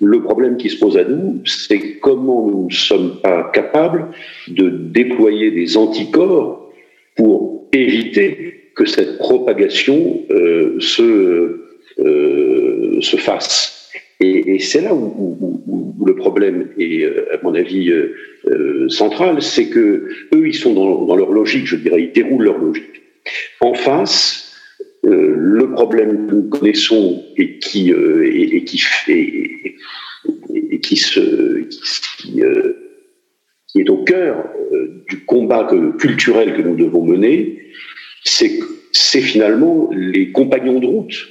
Le problème qui se pose à nous, c'est comment nous ne sommes pas capables de déployer des anticorps pour éviter que cette propagation euh, se, euh, se fasse. Et, c'est là où, le problème est, euh, à mon avis, euh, euh, central, c'est que eux, ils sont dans, leur logique, je dirais, ils déroulent leur logique. En face, le problème que nous connaissons et qui, et, qui et, qui se qui, est au cœur du combat culturel que nous devons mener, c'est c'est finalement les compagnons de route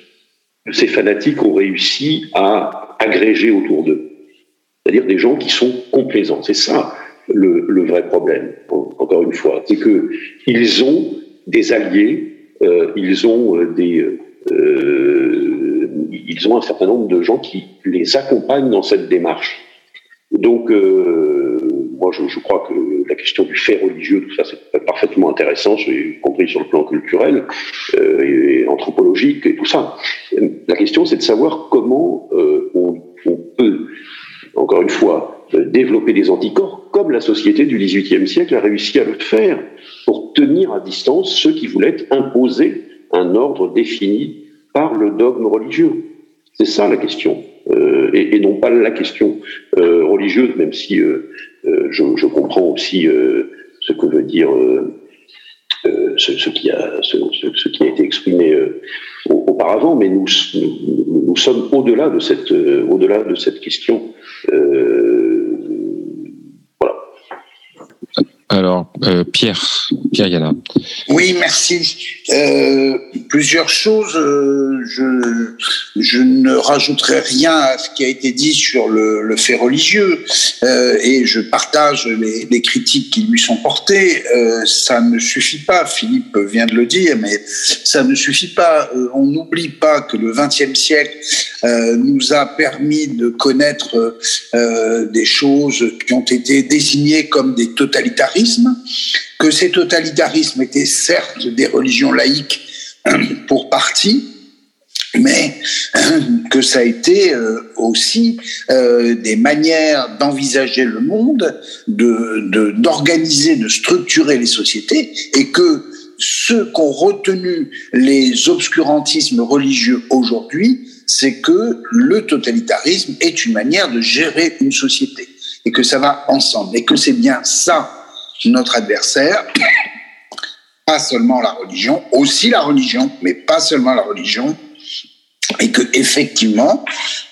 ces fanatiques ont réussi à agréger autour d'eux. C'est-à-dire des gens qui sont complaisants. C'est ça le, vrai problème. Encore une fois, c'est que ils ont des alliés, euh, ils ont euh, des euh, ils ont un certain nombre de gens qui les accompagnent dans cette démarche. Donc, moi, je, crois que la question du fait religieux, tout ça, c'est parfaitement intéressant, y compris sur le plan culturel euh, et anthropologique et tout ça. La question, c'est de savoir comment euh, on, peut, encore une fois, euh, développer des anticorps, comme la société du XVIIIe siècle a réussi à le faire, pour tenir à distance ceux qui voulaient imposer un ordre défini par le dogme religieux. C'est ça la question. Et, non pas la question religieuse, même si je, je, comprends aussi euh, ce que veut dire ce, ce, qui a, ce, qui a été exprimé auparavant, mais nous, sommes au-delà de cette, au-delà de cette question. Alors, euh, Pierre, Pierre Yana. Oui, merci. Euh, plusieurs choses. Euh, je, ne rajouterai rien à ce qui a été dit sur le, fait religieux et je partage les, les, critiques qui lui sont portées. Ça ne suffit pas, Philippe vient de le dire, mais ça ne suffit pas. On n'oublie pas que le XXe siècle nous a permis de connaître des choses qui ont été désignées comme des totalitarismes que ces totalitarismes étaient certes des religions laïques pour partie, mais que ça a été aussi euh, des manières d'envisager le monde, de d'organiser, de, de, structurer les sociétés, et que ceux qu'ont retenu les obscurantismes religieux aujourd'hui, c'est que le totalitarisme est une manière de gérer une société, et que ça va ensemble, et que c'est bien ça notre adversaire, [coughs] pas seulement la religion, aussi la religion, mais pas seulement la religion, et que effectivement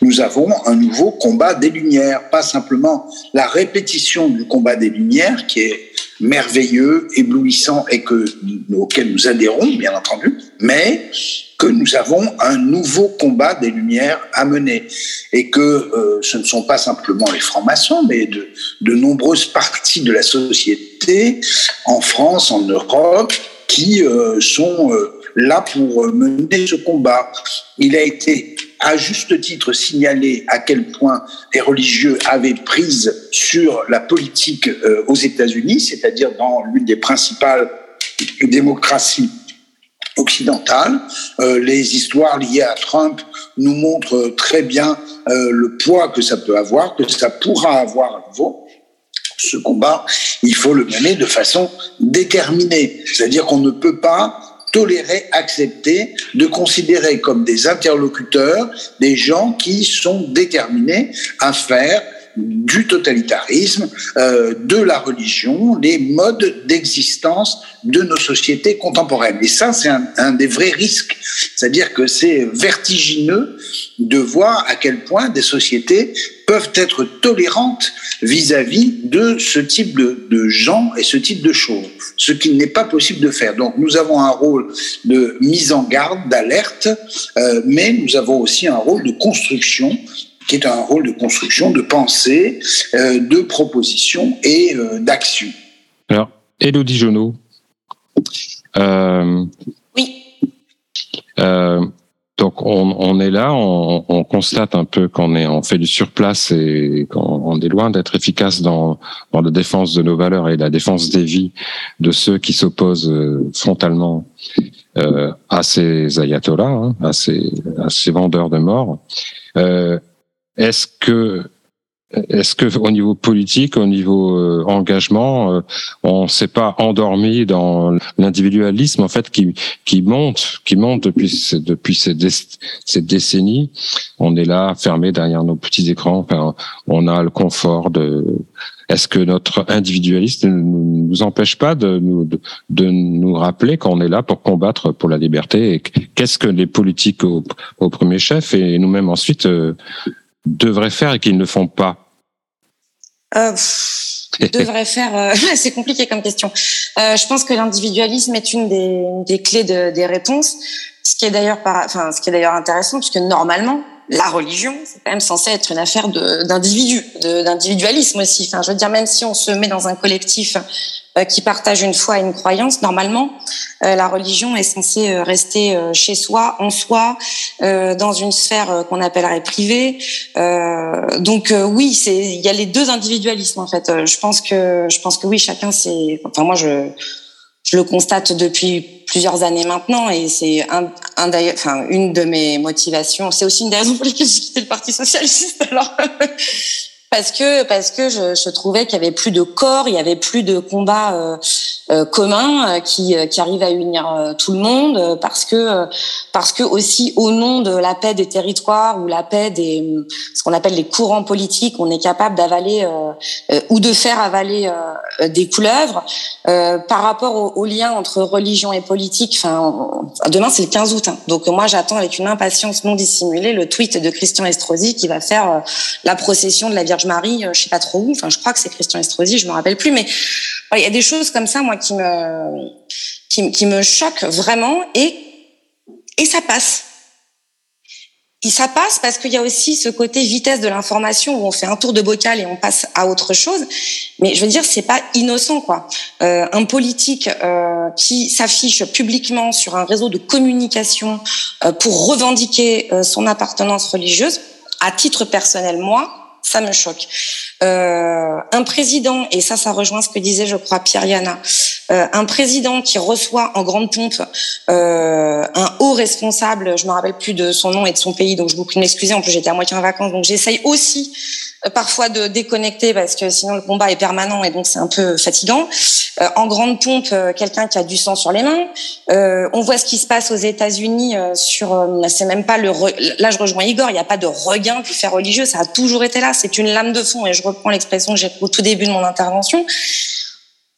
nous avons un nouveau combat des lumières, pas simplement la répétition du combat des lumières qui est merveilleux, éblouissant et que auquel nous adhérons bien entendu, mais que nous avons un nouveau combat des lumières à mener et que euh, ce ne sont pas simplement les francs-maçons, mais de, nombreuses parties de la société en France, en Europe, qui euh, sont euh, là pour mener ce combat. Il a été à juste titre signalé à quel point les religieux avaient prise sur la politique aux États-Unis, c'est-à-dire dans l'une des principales démocraties occidentales. Euh, les histoires liées à Trump nous montrent très bien euh, le poids que ça peut avoir, que ça pourra avoir à nouveau ce combat, il faut le mener de façon déterminée. C'est-à-dire qu'on ne peut pas tolérer, accepter, de considérer comme des interlocuteurs des gens qui sont déterminés à faire du totalitarisme, euh, de la religion, les modes d'existence de nos sociétés contemporaines. Et ça, c'est un, des vrais risques. C'est-à-dire que c'est vertigineux de voir à quel point des sociétés peuvent être tolérantes vis-à-vis -vis de ce type de, gens et ce type de choses, ce qui n'est pas possible de faire. Donc nous avons un rôle de mise en garde, d'alerte, euh, mais nous avons aussi un rôle de construction qui est un rôle de construction, de pensée, euh, de proposition et euh, d'action. Alors, Elodie Jonot. Euh, oui. Euh, donc on, on, est là, on, on, constate un peu qu'on est, on fait du surplace et qu'on est loin d'être efficace dans, dans la défense de nos valeurs et la défense des vies de ceux qui s'opposent frontalement euh, à ces ayatollahs, hein, à, ces, à ces vendeurs de mort. Euh, est-ce que est-ce que au niveau politique, au niveau euh, engagement, euh, on s'est pas endormi dans l'individualisme en fait qui qui monte, qui monte depuis depuis ces, ces décennies? On est là, fermé derrière nos petits écrans. Enfin, on a le confort de. Est-ce que notre individualisme ne nous empêche pas de nous de, nous rappeler qu'on est là pour combattre pour la liberté et qu'est-ce que les politiques au, au premier chef et nous-mêmes ensuite euh, devraient faire et qu'ils ne font pas euh, [laughs] devraient faire euh, [laughs] C'est compliqué comme question. Euh, je pense que l'individualisme est une des, des clés de, des réponses. Ce qui est d'ailleurs enfin, ce qui est d'ailleurs intéressant, puisque normalement, la religion, c'est quand même censé être une affaire d'individu, d'individualisme aussi. Enfin, je veux dire, même si on se met dans un collectif euh, qui partage une foi et une croyance, normalement, euh, la religion est censée euh, rester chez soi, en soi, dans une sphère qu'on appellerait privée. donc oui, il y a les deux individualismes en fait. Je pense que je pense que oui, chacun c'est. Enfin moi je je le constate depuis plusieurs années maintenant et c'est un, un une de mes motivations. C'est aussi une des raisons pour lesquelles [laughs] j'ai quitté le Parti socialiste. Parce que parce que je, je trouvais qu'il y avait plus de corps, il y avait plus de combats euh, euh, communs euh, qui qui arrivent à unir euh, tout le monde, parce que parce que aussi au nom de la paix des territoires ou la paix des ce qu'on appelle les courants politiques, on est capable d'avaler ou de faire avaler des couleuvres par rapport au, au, lien entre religion et politique. Enfin, demain c'est le 15 août, hein. donc moi j'attends avec une impatience non dissimulée le tweet de Christian Estrosi qui va faire la procession de la Vierge Marie, euh, je sais pas trop où. Enfin, je crois que c'est Christian Estrosi, je me rappelle plus. Mais il y a des choses comme ça, moi, qui me qui, me choquent vraiment et et ça passe. Et ça passe parce qu'il y a aussi ce côté vitesse de l'information où on fait un tour de bocal et on passe à autre chose. Mais je veux dire, c'est pas innocent, quoi. Euh, un politique euh, qui s'affiche publiquement sur un réseau de communication pour revendiquer son appartenance religieuse, à titre personnel, moi, ça me choque. Euh, un président, et ça, ça rejoint ce que disait, je crois, Pierre Yana, euh, un président qui reçoit en grande pompe euh, un haut responsable, je me rappelle plus de son nom et de son pays, donc je vous prie de m'excuser, en plus j'étais à moitié en vacances, donc j'essaye aussi parfois de déconnecter parce que sinon le combat est permanent et donc c'est un peu fatigant. Euh, en grande pompe, euh, quelqu'un qui a du sang sur les mains. on voit ce qui se passe aux États-Unis sur. c'est même pas le. Là, je rejoins Igor. Il n'y a pas de regain du fait religieux. Ça a toujours été là. C'est une lame de fond et je reprends l'expression que j'ai au tout début de mon intervention.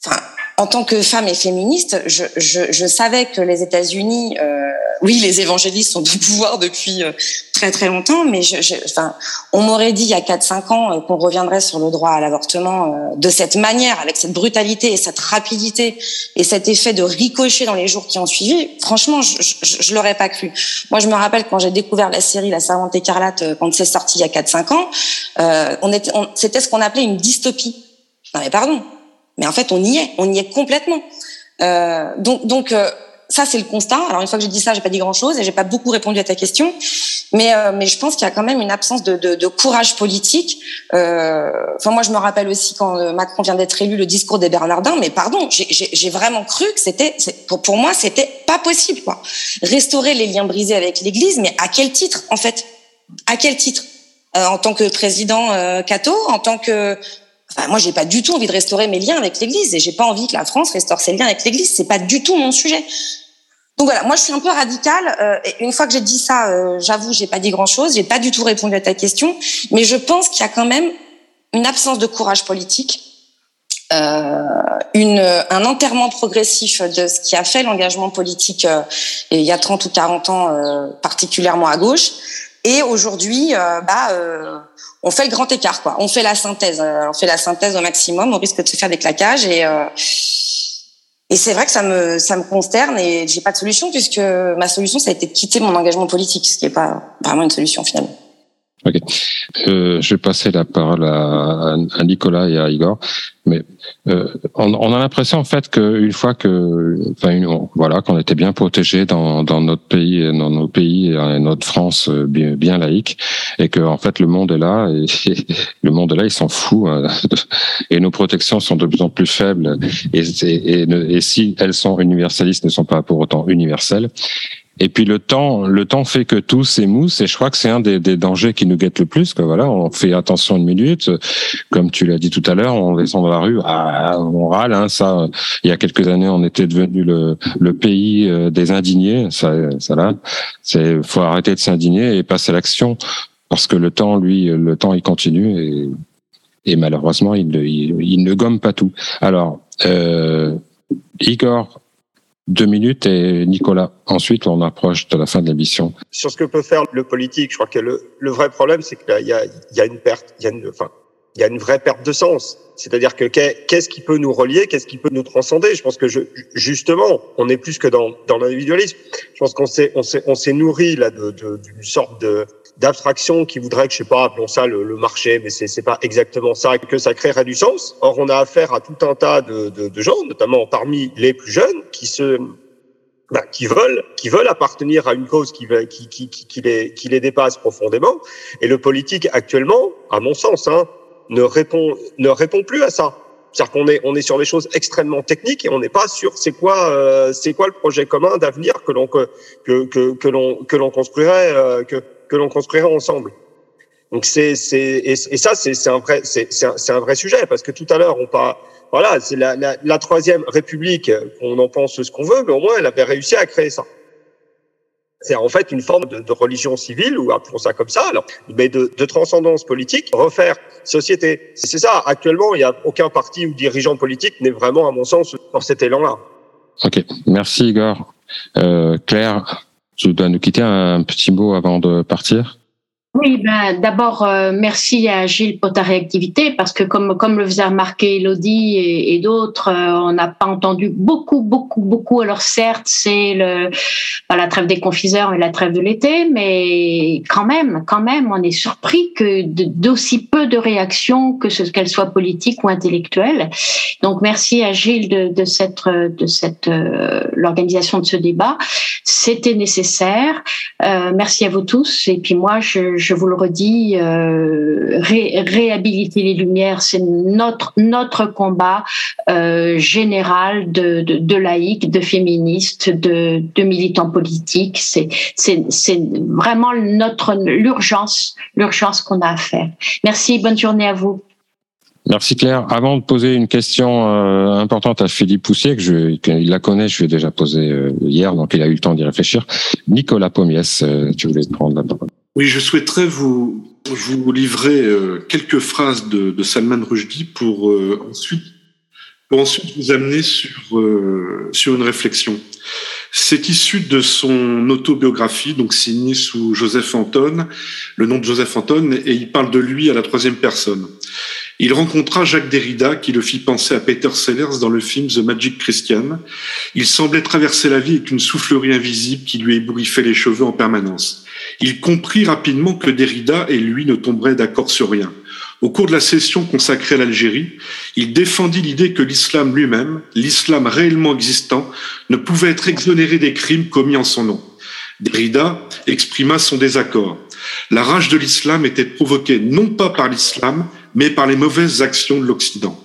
Enfin, en tant que femme et féministe, je, je, je savais que les États-Unis, euh, oui, les évangélistes sont de pouvoir depuis euh, très très longtemps, mais je, je, enfin, on m'aurait dit il y a 4-5 ans euh, qu'on reviendrait sur le droit à l'avortement euh, de cette manière, avec cette brutalité et cette rapidité et cet effet de ricochet dans les jours qui ont suivi. Franchement, je, je, l'aurais pas cru. Moi, je me rappelle quand j'ai découvert la série La Servante écarlate, quand c'est sorti il y a 4-5 ans, on était, c'était ce qu'on appelait une dystopie. Non mais pardon, mais en fait, on y est, on y est complètement. Euh, donc, donc euh, ça, c'est le constat. Alors, une fois que j'ai dit ça, j'ai pas dit grand-chose et j'ai pas beaucoup répondu à ta question. Mais, euh, mais je pense qu'il y a quand même une absence de, de, de courage politique. Euh, enfin, moi, je me rappelle aussi quand euh, Macron vient d'être élu, le discours des Bernardins. Mais pardon, j'ai vraiment cru que c'était, pour, pour moi, c'était pas possible. Quoi. Restaurer les liens brisés avec l'Église, mais à quel titre, en fait? À quel titre? En tant que président euh, Cato, en tant que Enfin, moi, j'ai pas du tout envie de restaurer mes liens avec l'Église et j'ai pas envie que la France restaure ses liens avec l'Église. C'est pas du tout mon sujet. Donc voilà, moi je suis un peu radicale. Euh, une fois que j'ai dit ça, euh, j'avoue, j'ai pas dit grand-chose, j'ai pas du tout répondu à ta question, mais je pense qu'il y a quand même une absence de courage politique, euh, une, un enterrement progressif de ce qui a fait l'engagement politique euh, il y a 30 ou 40 ans, euh, particulièrement à gauche, et aujourd'hui, euh, bah, euh, on fait le grand écart, quoi. On fait la synthèse, euh, on fait la synthèse au maximum, on risque de se faire des claquages et et c'est vrai que ça me ça me consterne et j'ai pas de solution puisque ma solution ça a été de quitter mon engagement politique, ce qui est pas vraiment une solution finalement. Ok. Euh, je vais passer la parole à, à, Nicolas et à Igor. Mais euh, on, on, a l'impression en fait qu'une fois que, enfin, voilà, qu'on était bien protégé dans, dans notre pays, dans nos pays, et notre France euh, bien, bien laïque, et que en fait le monde est là et, [laughs] le monde est là, il s'en fout, hein, et nos protections sont de plus en plus faibles. Et, et, et, et si elles sont universalistes, ne sont pas pour autant universelles. Et puis le temps, le temps fait que tout s'émousse et je crois que c'est un des, des, dangers qui nous guette le plus. Que voilà, on fait attention une minute, comme tu l'as dit tout à l'heure, on descend dans la rue, ah, on râle. Hein, ça, il y a quelques années, on était devenu le, le pays euh, des indignés. Ça, ça là, c'est faut arrêter de s'indigner et passer à l'action parce que le temps, lui, le temps, il continue et, et malheureusement, il, il, il, ne gomme pas tout. Alors, euh, Igor deux minutes et Nicolas. Ensuite, on approche de la fin de l'émission. Sur ce que peut faire le politique, je crois que le, le vrai problème, c'est qu'il y a, y a une perte, il y a une, enfin, il y a une vraie perte de sens. C'est-à-dire que qu'est-ce qui peut nous relier, qu'est-ce qui peut nous transcender? Je pense que je, justement, on est plus que dans, dans l'individualisme. Je pense qu'on s'est on s'est on s'est nourri là de d'une sorte de d'abstraction qui voudrait que je sais pas appelons ça le, le marché, mais c'est c'est pas exactement ça que ça créerait du sens. Or on a affaire à tout un tas de, de, de gens, notamment parmi les plus jeunes, qui se bah, qui veulent, qui veulent appartenir à une cause qui, qui, qui, qui, les, qui les dépasse profondément. Et le politique actuellement, à mon sens, hein, ne répond ne répond plus à ça. C'est-à-dire qu'on est on est sur des choses extrêmement techniques et on n'est pas sur c'est quoi euh, c'est quoi le projet commun d'avenir que l'on que que que l'on que l'on construirait euh, que que l'on construirait ensemble. Donc c'est c'est et, ça c'est c'est un vrai c'est c'est un, vrai sujet parce que tout à l'heure on pas voilà c'est la, la, troisième république on en pense ce qu'on veut mais au moins elle avait réussi à créer ça c'est en fait une forme de, de, religion civile, ou appelons ça comme ça, alors, mais de, de transcendance politique, refaire société. C'est ça. Actuellement, il n'y a aucun parti ou dirigeant politique n'est vraiment, à mon sens, dans cet élan-là. Ok, merci Igor. Euh, Claire, tu dois nous quitter un petit mot avant de partir. Oui, ben, d'abord, euh, merci à Gilles pour ta réactivité, parce que comme, comme le faisait remarquer Elodie et, d'autres, euh, on n'a pas entendu beaucoup, beaucoup, beaucoup. Alors certes, c'est le, ben, la trêve des confiseurs et la trêve de l'été, mais quand même, quand même, on est surpris que d'aussi peu de réactions, que ce qu'elles soient politiques ou intellectuelles. Donc merci à Gilles de, cette, de cette, euh, l'organisation de ce débat. C'était nécessaire. Merci à vous tous. Et puis moi, je je vous le redis, euh, ré, réhabiliter les lumières, c'est notre notre combat euh, général de, de, de laïcs, de féministes, de, militants politiques. C'est c'est c'est vraiment notre l'urgence l'urgence qu'on a à faire. Merci, bonne journée à vous. Merci Claire. Avant de poser une question euh, importante à Philippe Poussier, que je, il la connaît, je lui ai déjà posé euh, hier, donc il a eu le temps d'y réfléchir. Nicolas Pommiès, tu voulais prendre la parole. Oui, je souhaiterais vous, vous livrer euh, quelques phrases de, de Salman Rushdie pour euh, ensuite pour ensuite vous amener sur euh, sur une réflexion. C'est issu de son autobiographie, donc signée sous Joseph Anton, le nom de Joseph Anton, et il parle de lui à la troisième personne. Il rencontra Jacques Derrida qui le fit penser à Peter Sellers dans le film The Magic Christian. Il semblait traverser la vie avec une soufflerie invisible qui lui ébouriffait les cheveux en permanence. Il comprit rapidement que Derrida et lui ne tomberaient d'accord sur rien. Au cours de la session consacrée à l'Algérie, il défendit l'idée que l'islam lui-même, l'islam réellement existant, ne pouvait être exonéré des crimes commis en son nom. Derrida exprima son désaccord. La rage de l'islam était provoquée non pas par l'islam, mais par les mauvaises actions de l'Occident.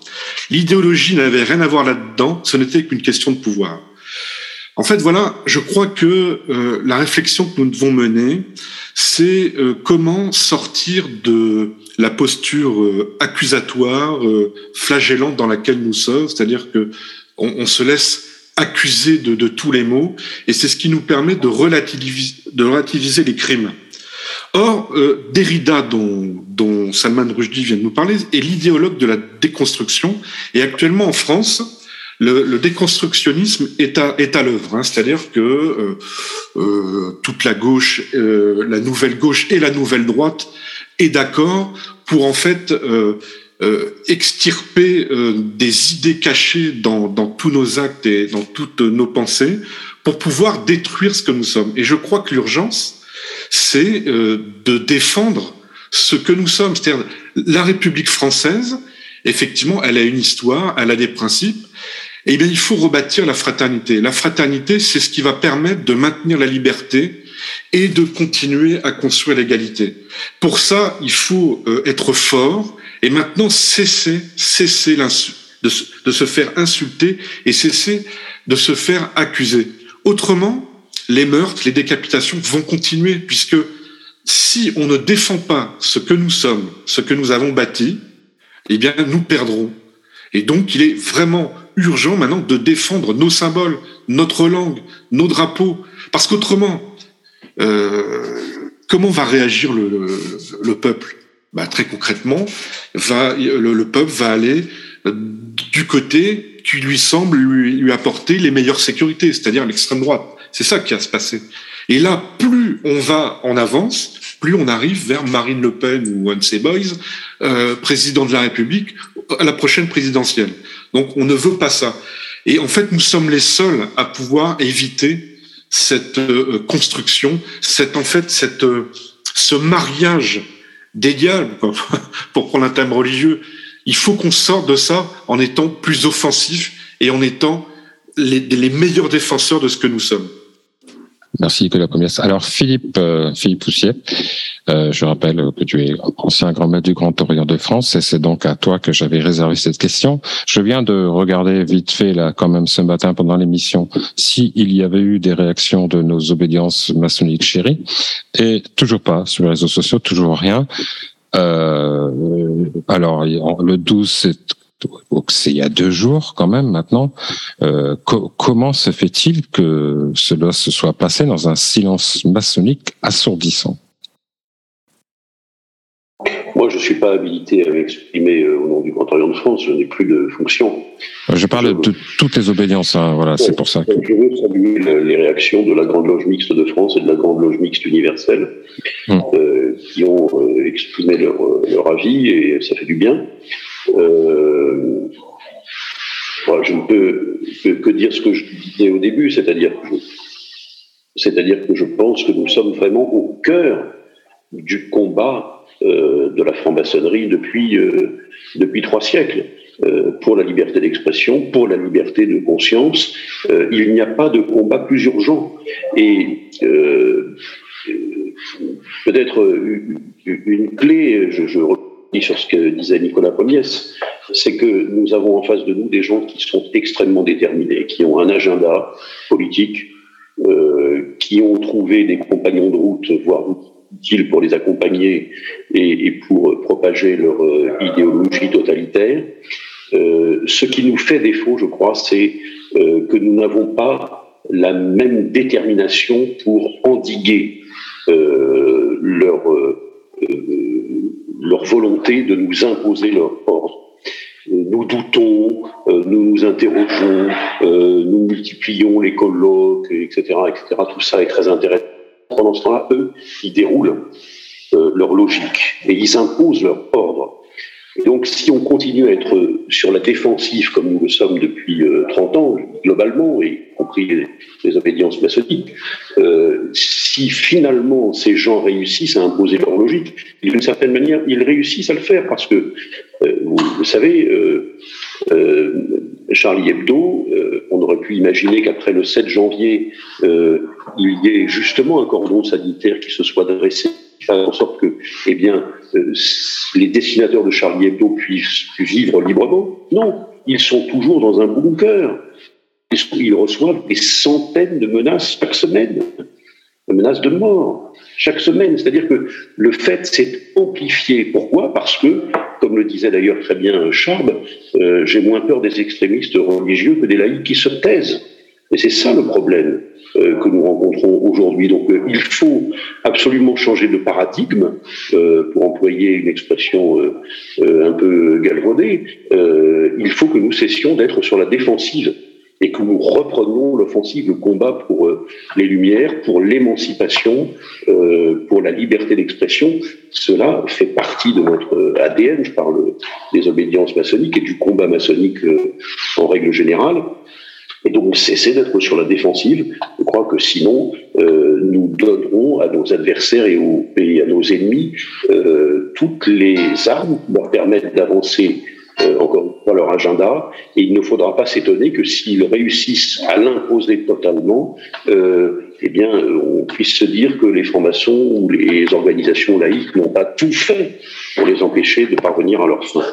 L'idéologie n'avait rien à voir là-dedans, ce n'était qu'une question de pouvoir. En fait, voilà, je crois que euh, la réflexion que nous devons mener, c'est euh, comment sortir de la posture euh, accusatoire, flagellante dans laquelle nous sommes, c'est-à-dire que on, on, se laisse accuser de, de tous les maux, et c'est ce qui nous permet de relativiser, de relativiser les crimes. Or, euh, Derrida, dont, dont, Salman Rushdie vient de nous parler, est l'idéologue de la déconstruction. Et actuellement, en France, le, le déconstructionnisme est à, est à l'œuvre. Hein, C'est-à-dire que euh, euh, toute la gauche, euh, la nouvelle gauche et la nouvelle droite est d'accord pour en fait euh, euh, extirper des idées cachées dans, dans tous nos actes et dans toutes nos pensées pour pouvoir détruire ce que nous sommes. Et je crois que l'urgence, c'est euh, de défendre ce que nous sommes. C'est-à-dire la République française, effectivement, elle a une histoire, elle a des principes. Et bien, il faut rebâtir la fraternité. La fraternité, c'est ce qui va permettre de maintenir la liberté et de continuer à construire l'égalité. Pour ça, il faut euh, être fort et maintenant cesser, cesser de, de se faire insulter et cesser de se faire accuser. Autrement, les meurtres, les décapitations vont continuer, puisque si on ne défend pas ce que nous sommes, ce que nous avons bâti, eh bien, nous perdrons. Et donc, il est vraiment urgent maintenant de défendre nos symboles, notre langue, nos drapeaux, parce qu'autrement, euh, comment va réagir le, le, le peuple? Bah, Très concrètement, le, le, peuple va aller du côté qui lui semble lui, lui apporter les meilleures sécurités, c'est-à-dire l'extrême droite. C'est ça qui va se passer. Et là, plus on va en avance, plus on arrive vers Marine Le Pen ou un de ses boys, euh, président de la République, à la prochaine présidentielle. Donc on ne veut pas ça. Et en fait, nous sommes les seuls à pouvoir éviter cette euh, construction, en fait euh, ce mariage des diables, [laughs] pour prendre un thème religieux. Il faut qu'on sorte de ça en étant plus offensif et en étant les meilleurs défenseurs de ce que nous sommes. Merci Nicolas Pomias. Alors Philippe euh, Philippe Poussier, euh, je rappelle que tu es ancien grand maître du Grand Orient de France et c'est donc à toi que j'avais réservé cette question. Je viens de regarder vite fait là quand même ce matin pendant l'émission s'il y avait eu des réactions de nos obédiences maçonniques chéries et toujours pas sur les réseaux sociaux, toujours rien. Euh, alors le 12 c'est c'est il y a deux jours quand même maintenant. Euh, comment se fait-il que cela se soit passé dans un silence maçonnique assourdissant? Moi, je ne suis pas habilité à m'exprimer euh, au nom du Grand Orient de France. Je n'ai plus de fonction. Je parle de toutes les obédiences. Hein, voilà, c'est pour ça. Je veux saluer les réactions de la Grande Loge Mixte de France et de la Grande Loge Mixte Universelle, hum. euh, qui ont exprimé leur, leur avis et ça fait du bien. Euh, je ne peux que, dire ce que je disais au début, c'est-à-dire que, je pense que nous sommes vraiment au cœur du combat euh, de la franc-maçonnerie depuis, euh, depuis trois siècles. pour la liberté d'expression, pour la liberté de conscience, il n'y a pas de combat plus urgent. Et peut-être une, clé, je, je sur ce que disait Nicolas Pomiès, c'est que nous avons en face de nous des gens qui sont extrêmement déterminés, qui ont un agenda politique, euh, qui ont trouvé des compagnons de route, voire utiles pour les accompagner et, pour propager leur euh, idéologie totalitaire. Euh, ce qui nous fait défaut, je crois, c'est que nous n'avons pas la même détermination pour endiguer leur leur volonté de nous imposer leur ordre. Euh, nous doutons, euh, nous nous interrogeons, euh, nous multiplions les colloques, etc., etc. Tout ça est très intéressant. Pendant ce temps-là, eux, ils déroulent leur logique et ils imposent leur ordre. Donc, si on continue à être sur la défensive comme nous le sommes depuis 30 ans, globalement, y compris les, obédiences maçonniques, si finalement ces gens réussissent à imposer leur logique, d'une certaine manière, ils réussissent à le faire parce que, euh, vous, savez, euh, euh, Charlie Hebdo, on aurait pu imaginer qu'après le 7 janvier, il y ait justement un cordon sanitaire qui se soit dressé, faire en sorte que, eh bien, les dessinateurs de Charlie Hebdo puissent vivre librement. Non, ils sont toujours dans un bunker. Ils reçoivent des centaines de menaces chaque semaine de menaces de mort chaque semaine. C'est-à-dire que le fait s'est amplifié. Pourquoi? Parce que, comme le disait d'ailleurs très bien Charb, euh, j'ai moins peur des extrémistes religieux que des laïcs qui se taisent. Et c'est ça le problème euh, que nous rencontrons aujourd'hui. Donc euh, il faut absolument changer de paradigme, pour employer une expression un peu galvaudée. il faut que nous cessions d'être sur la défensive et que nous reprenions l'offensive, le combat pour euh, les Lumières, pour l'émancipation, euh, pour la liberté d'expression. Cela fait partie de notre ADN, je parle des obédiences maçonniques et du combat maçonnique euh, en règle générale. Et donc cesser d'être sur la défensive. Je crois que sinon, euh, nous donnerons à nos adversaires et, aux, et à nos ennemis euh, toutes les armes qui leur permettent d'avancer euh, encore une fois, leur agenda. Et il ne faudra pas s'étonner que s'ils réussissent à l'imposer totalement, euh, eh bien, on puisse se dire que les francs-maçons ou les organisations laïques n'ont pas tout fait pour les empêcher de parvenir à leur fin.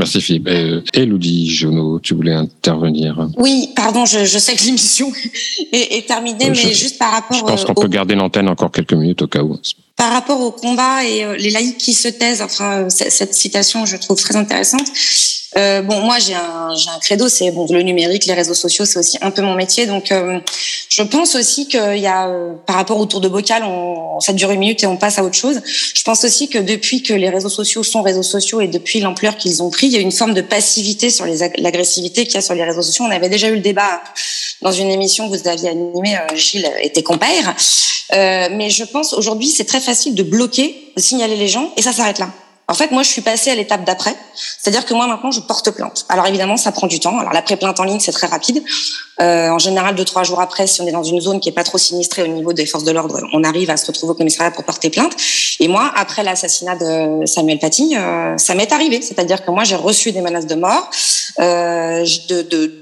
Merci Philippe. Euh, Elodie Jonot, tu voulais intervenir Oui, pardon, je, sais que l'émission [laughs] est, terminée, mais juste par rapport. Je pense qu'on peut garder l'antenne encore quelques minutes au cas où par rapport au combat et euh, les laïcs qui se taisent, enfin cette citation je trouve très intéressante. Euh, bon, moi j'ai un, un credo, c'est bon le numérique, les réseaux sociaux, c'est aussi un peu mon métier. Donc, euh, je pense aussi qu'il y a, euh, par rapport au tour de bocal, on, ça dure une minute et on passe à autre chose. Je pense aussi que depuis que les réseaux sociaux sont réseaux sociaux et depuis l'ampleur qu'ils ont pris, il y a une forme de passivité sur les, l'agressivité qu'il y a sur les réseaux sociaux. On avait déjà eu le débat dans une émission que vous aviez animée, Gilles était compère. Euh, mais je pense aujourd'hui, c'est très facile de bloquer, de signaler les gens, et ça s'arrête là. En fait, moi, je suis passée à l'étape d'après, c'est-à-dire que moi maintenant, je porte plainte. Alors évidemment, ça prend du temps. Alors l'après plainte en ligne, c'est très rapide. Euh, en général, deux trois jours après, si on est dans une zone qui est pas trop sinistrée au niveau des forces de l'ordre, on arrive à se retrouver au commissariat pour porter plainte. Et moi, après l'assassinat de Samuel Paty, euh, ça m'est arrivé, c'est-à-dire que moi, j'ai reçu des menaces de mort, euh, de, de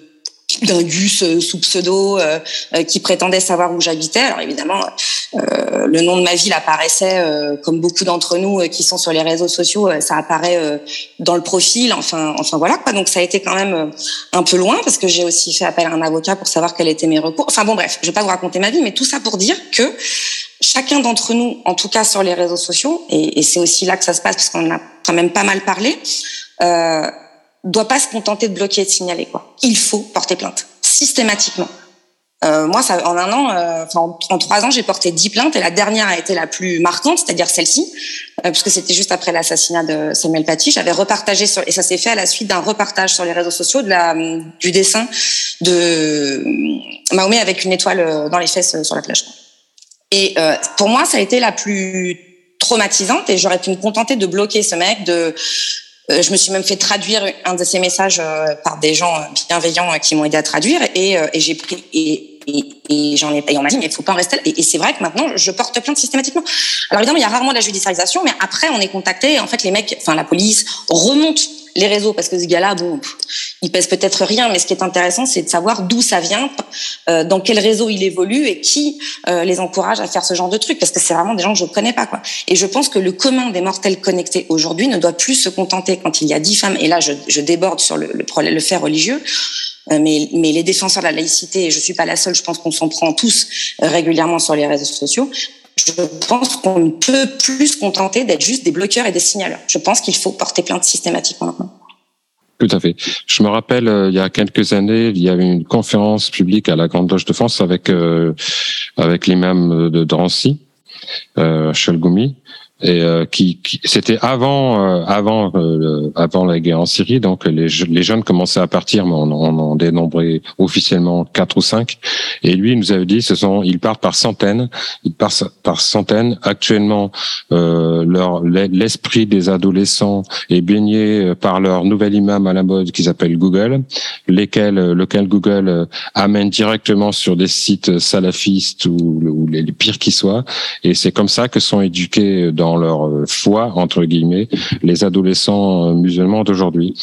d'un gus euh, sous pseudo euh, euh, qui prétendait savoir où j'habitais. Alors évidemment, euh, le nom de ma ville apparaissait, comme beaucoup d'entre nous qui sont sur les réseaux sociaux, ça apparaît dans le profil. Enfin, enfin voilà quoi. Donc ça a été quand même un peu loin parce que j'ai aussi fait appel à un avocat pour savoir quels étaient mes recours. Enfin bon, bref, je vais pas vous raconter ma vie, mais tout ça pour dire que chacun d'entre nous, en tout cas sur les réseaux sociaux, et, et c'est aussi là que ça se passe parce qu'on en a quand même pas mal parlé. Euh, doit pas se contenter de bloquer et de signaler quoi. Il faut porter plainte systématiquement. Euh, moi, ça, en un an, euh, en, trois ans, j'ai porté dix plaintes et la dernière a été la plus marquante, c'est-à-dire celle-ci, euh, puisque c'était juste après l'assassinat de Samuel Paty. J'avais repartagé sur, et ça s'est fait à la suite d'un repartage sur les réseaux sociaux de la, du dessin de Mahomet avec une étoile euh, dans les fesses sur la plage. Et euh, pour moi, ça a été la plus traumatisante et j'aurais pu me contenter de bloquer ce mec, de euh, je me suis même fait traduire un de ces messages euh, par des gens bienveillants euh, qui m'ont aidé à traduire et, j'ai pris et, j'en ai et on m'a dit mais il faut pas en rester là. et, et c'est vrai que maintenant je porte plainte systématiquement. Alors évidemment il y a rarement de la judiciarisation mais après on est contacté en fait les mecs enfin la police remonte les réseaux, parce que ce gars-là, bon, il pèse peut-être rien, mais ce qui est intéressant, c'est de savoir d'où ça vient, euh, dans quel réseau il évolue et qui euh, les encourage à faire ce genre de trucs, parce que c'est vraiment des gens que je connais pas, quoi. Et je pense que le commun des mortels connectés aujourd'hui ne doit plus se contenter quand il y a dix femmes, et là, je, déborde sur le, le, fait religieux, euh, mais, mais, les défenseurs de la laïcité, et je suis pas la seule, je pense qu'on s'en prend tous régulièrement sur les réseaux sociaux, je pense qu'on ne peut plus se contenter d'être juste des bloqueurs et des signaleurs. Je pense qu'il faut porter plainte systématiquement. Tout à fait. Je me rappelle, euh, il y a quelques années, il y avait une conférence publique à la Grande Loge de France avec euh, avec l'imam de Drancy, euh, et euh, qui, qui c'était avant euh, avant euh, avant la guerre en Syrie. Donc les, les jeunes commençaient à partir mais on, on en dénombrait officiellement quatre ou cinq. Et lui il nous avait dit ce sont ils partent par centaines. Ils partent par centaines. Actuellement euh, leur l'esprit des adolescents est baigné par leur nouvel imam à la mode qu'ils appellent Google lesquels lequel Google amène directement sur des sites salafistes ou, ou les, les pires qui soient. Et c'est comme ça que sont éduqués dans dans leur euh, foi entre guillemets les adolescents euh, musulmans d'aujourd'hui.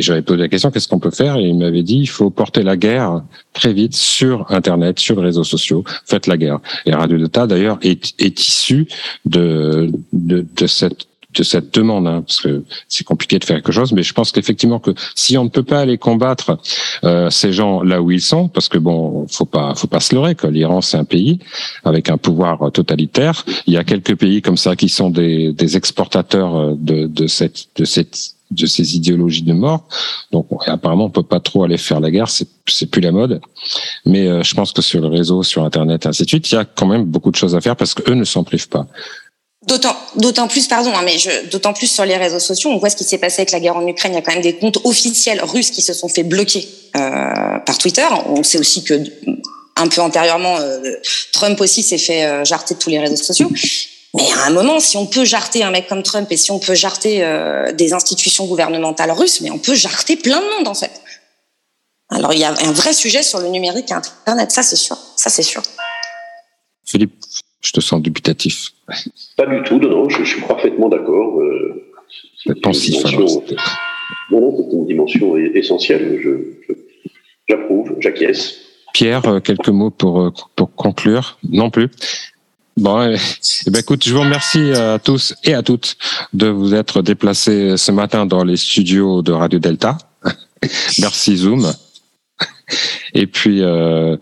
J'avais posé la question qu'est-ce qu'on peut faire? Et il m'avait dit il faut porter la guerre très vite sur Internet, sur les réseaux sociaux. Faites la guerre. Et Radio Delta d'ailleurs est, est issu de, de, de cette de cette demande, hein, parce que c'est compliqué de faire quelque chose, mais je pense qu'effectivement que si on ne peut pas aller combattre euh, ces gens là où ils sont, parce que bon, faut pas, faut pas se leurrer que l'Iran c'est un pays avec un pouvoir totalitaire. Il y a quelques pays comme ça qui sont des, des exportateurs de, de cette, de cette de ces idéologies de mort. Donc apparemment on peut pas trop aller faire la guerre, c'est c'est plus la mode. Mais euh, je pense que sur le réseau, sur internet, ainsi de suite, il y a quand même beaucoup de choses à faire parce que eux ne s'en privent pas. D'autant, d'autant plus, pardon, hein, mais je, d'autant plus sur les réseaux sociaux, on voit ce qui s'est passé avec la guerre en Ukraine. Il y a quand même des comptes officiels russes qui se sont fait bloquer euh, par Twitter. On sait aussi que un peu antérieurement, euh, Trump aussi s'est fait euh, jarter de tous les réseaux sociaux. Mais à un moment, si on peut jarter un mec comme Trump et si on peut jarter euh, des institutions gouvernementales russes, mais on peut jarter plein de monde en fait. Alors il y a un vrai sujet sur le numérique et Internet, ça c'est sûr, ça c'est sûr. Philippe, je te sens dubitatif. Pas du tout, non, non je, suis parfaitement d'accord. Euh, c'est pensif. Dimension, non, non, c'est une dimension essentielle. Je, j'approuve, j'acquiesce. Pierre, euh, quelques mots pour, euh, pour conclure Non plus. Bon, eh, eh ben écoute, je vous remercie à tous et à toutes de vous être déplacés ce matin dans les studios de Radio Delta. [laughs] Merci Zoom. Et puis, euh,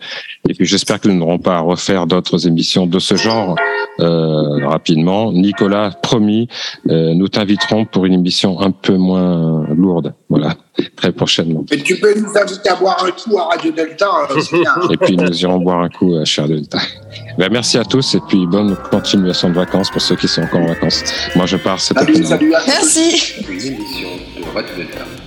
et puis j'espère que nous n'aurons pas à refaire d'autres émissions de ce genre euh, rapidement. Nicolas, promis, euh, nous t'inviterons pour une émission un peu moins lourde. Voilà, très prochainement. Et tu peux nous inviter à boire un coup à Radio Delta. Euh, [laughs] et puis nous irons boire un coup à Cher Delta. Ben, merci à tous et puis bonne continuation de vacances pour ceux qui sont encore en vacances. Moi je pars cet après-midi. Merci. Une émission de Radio Delta.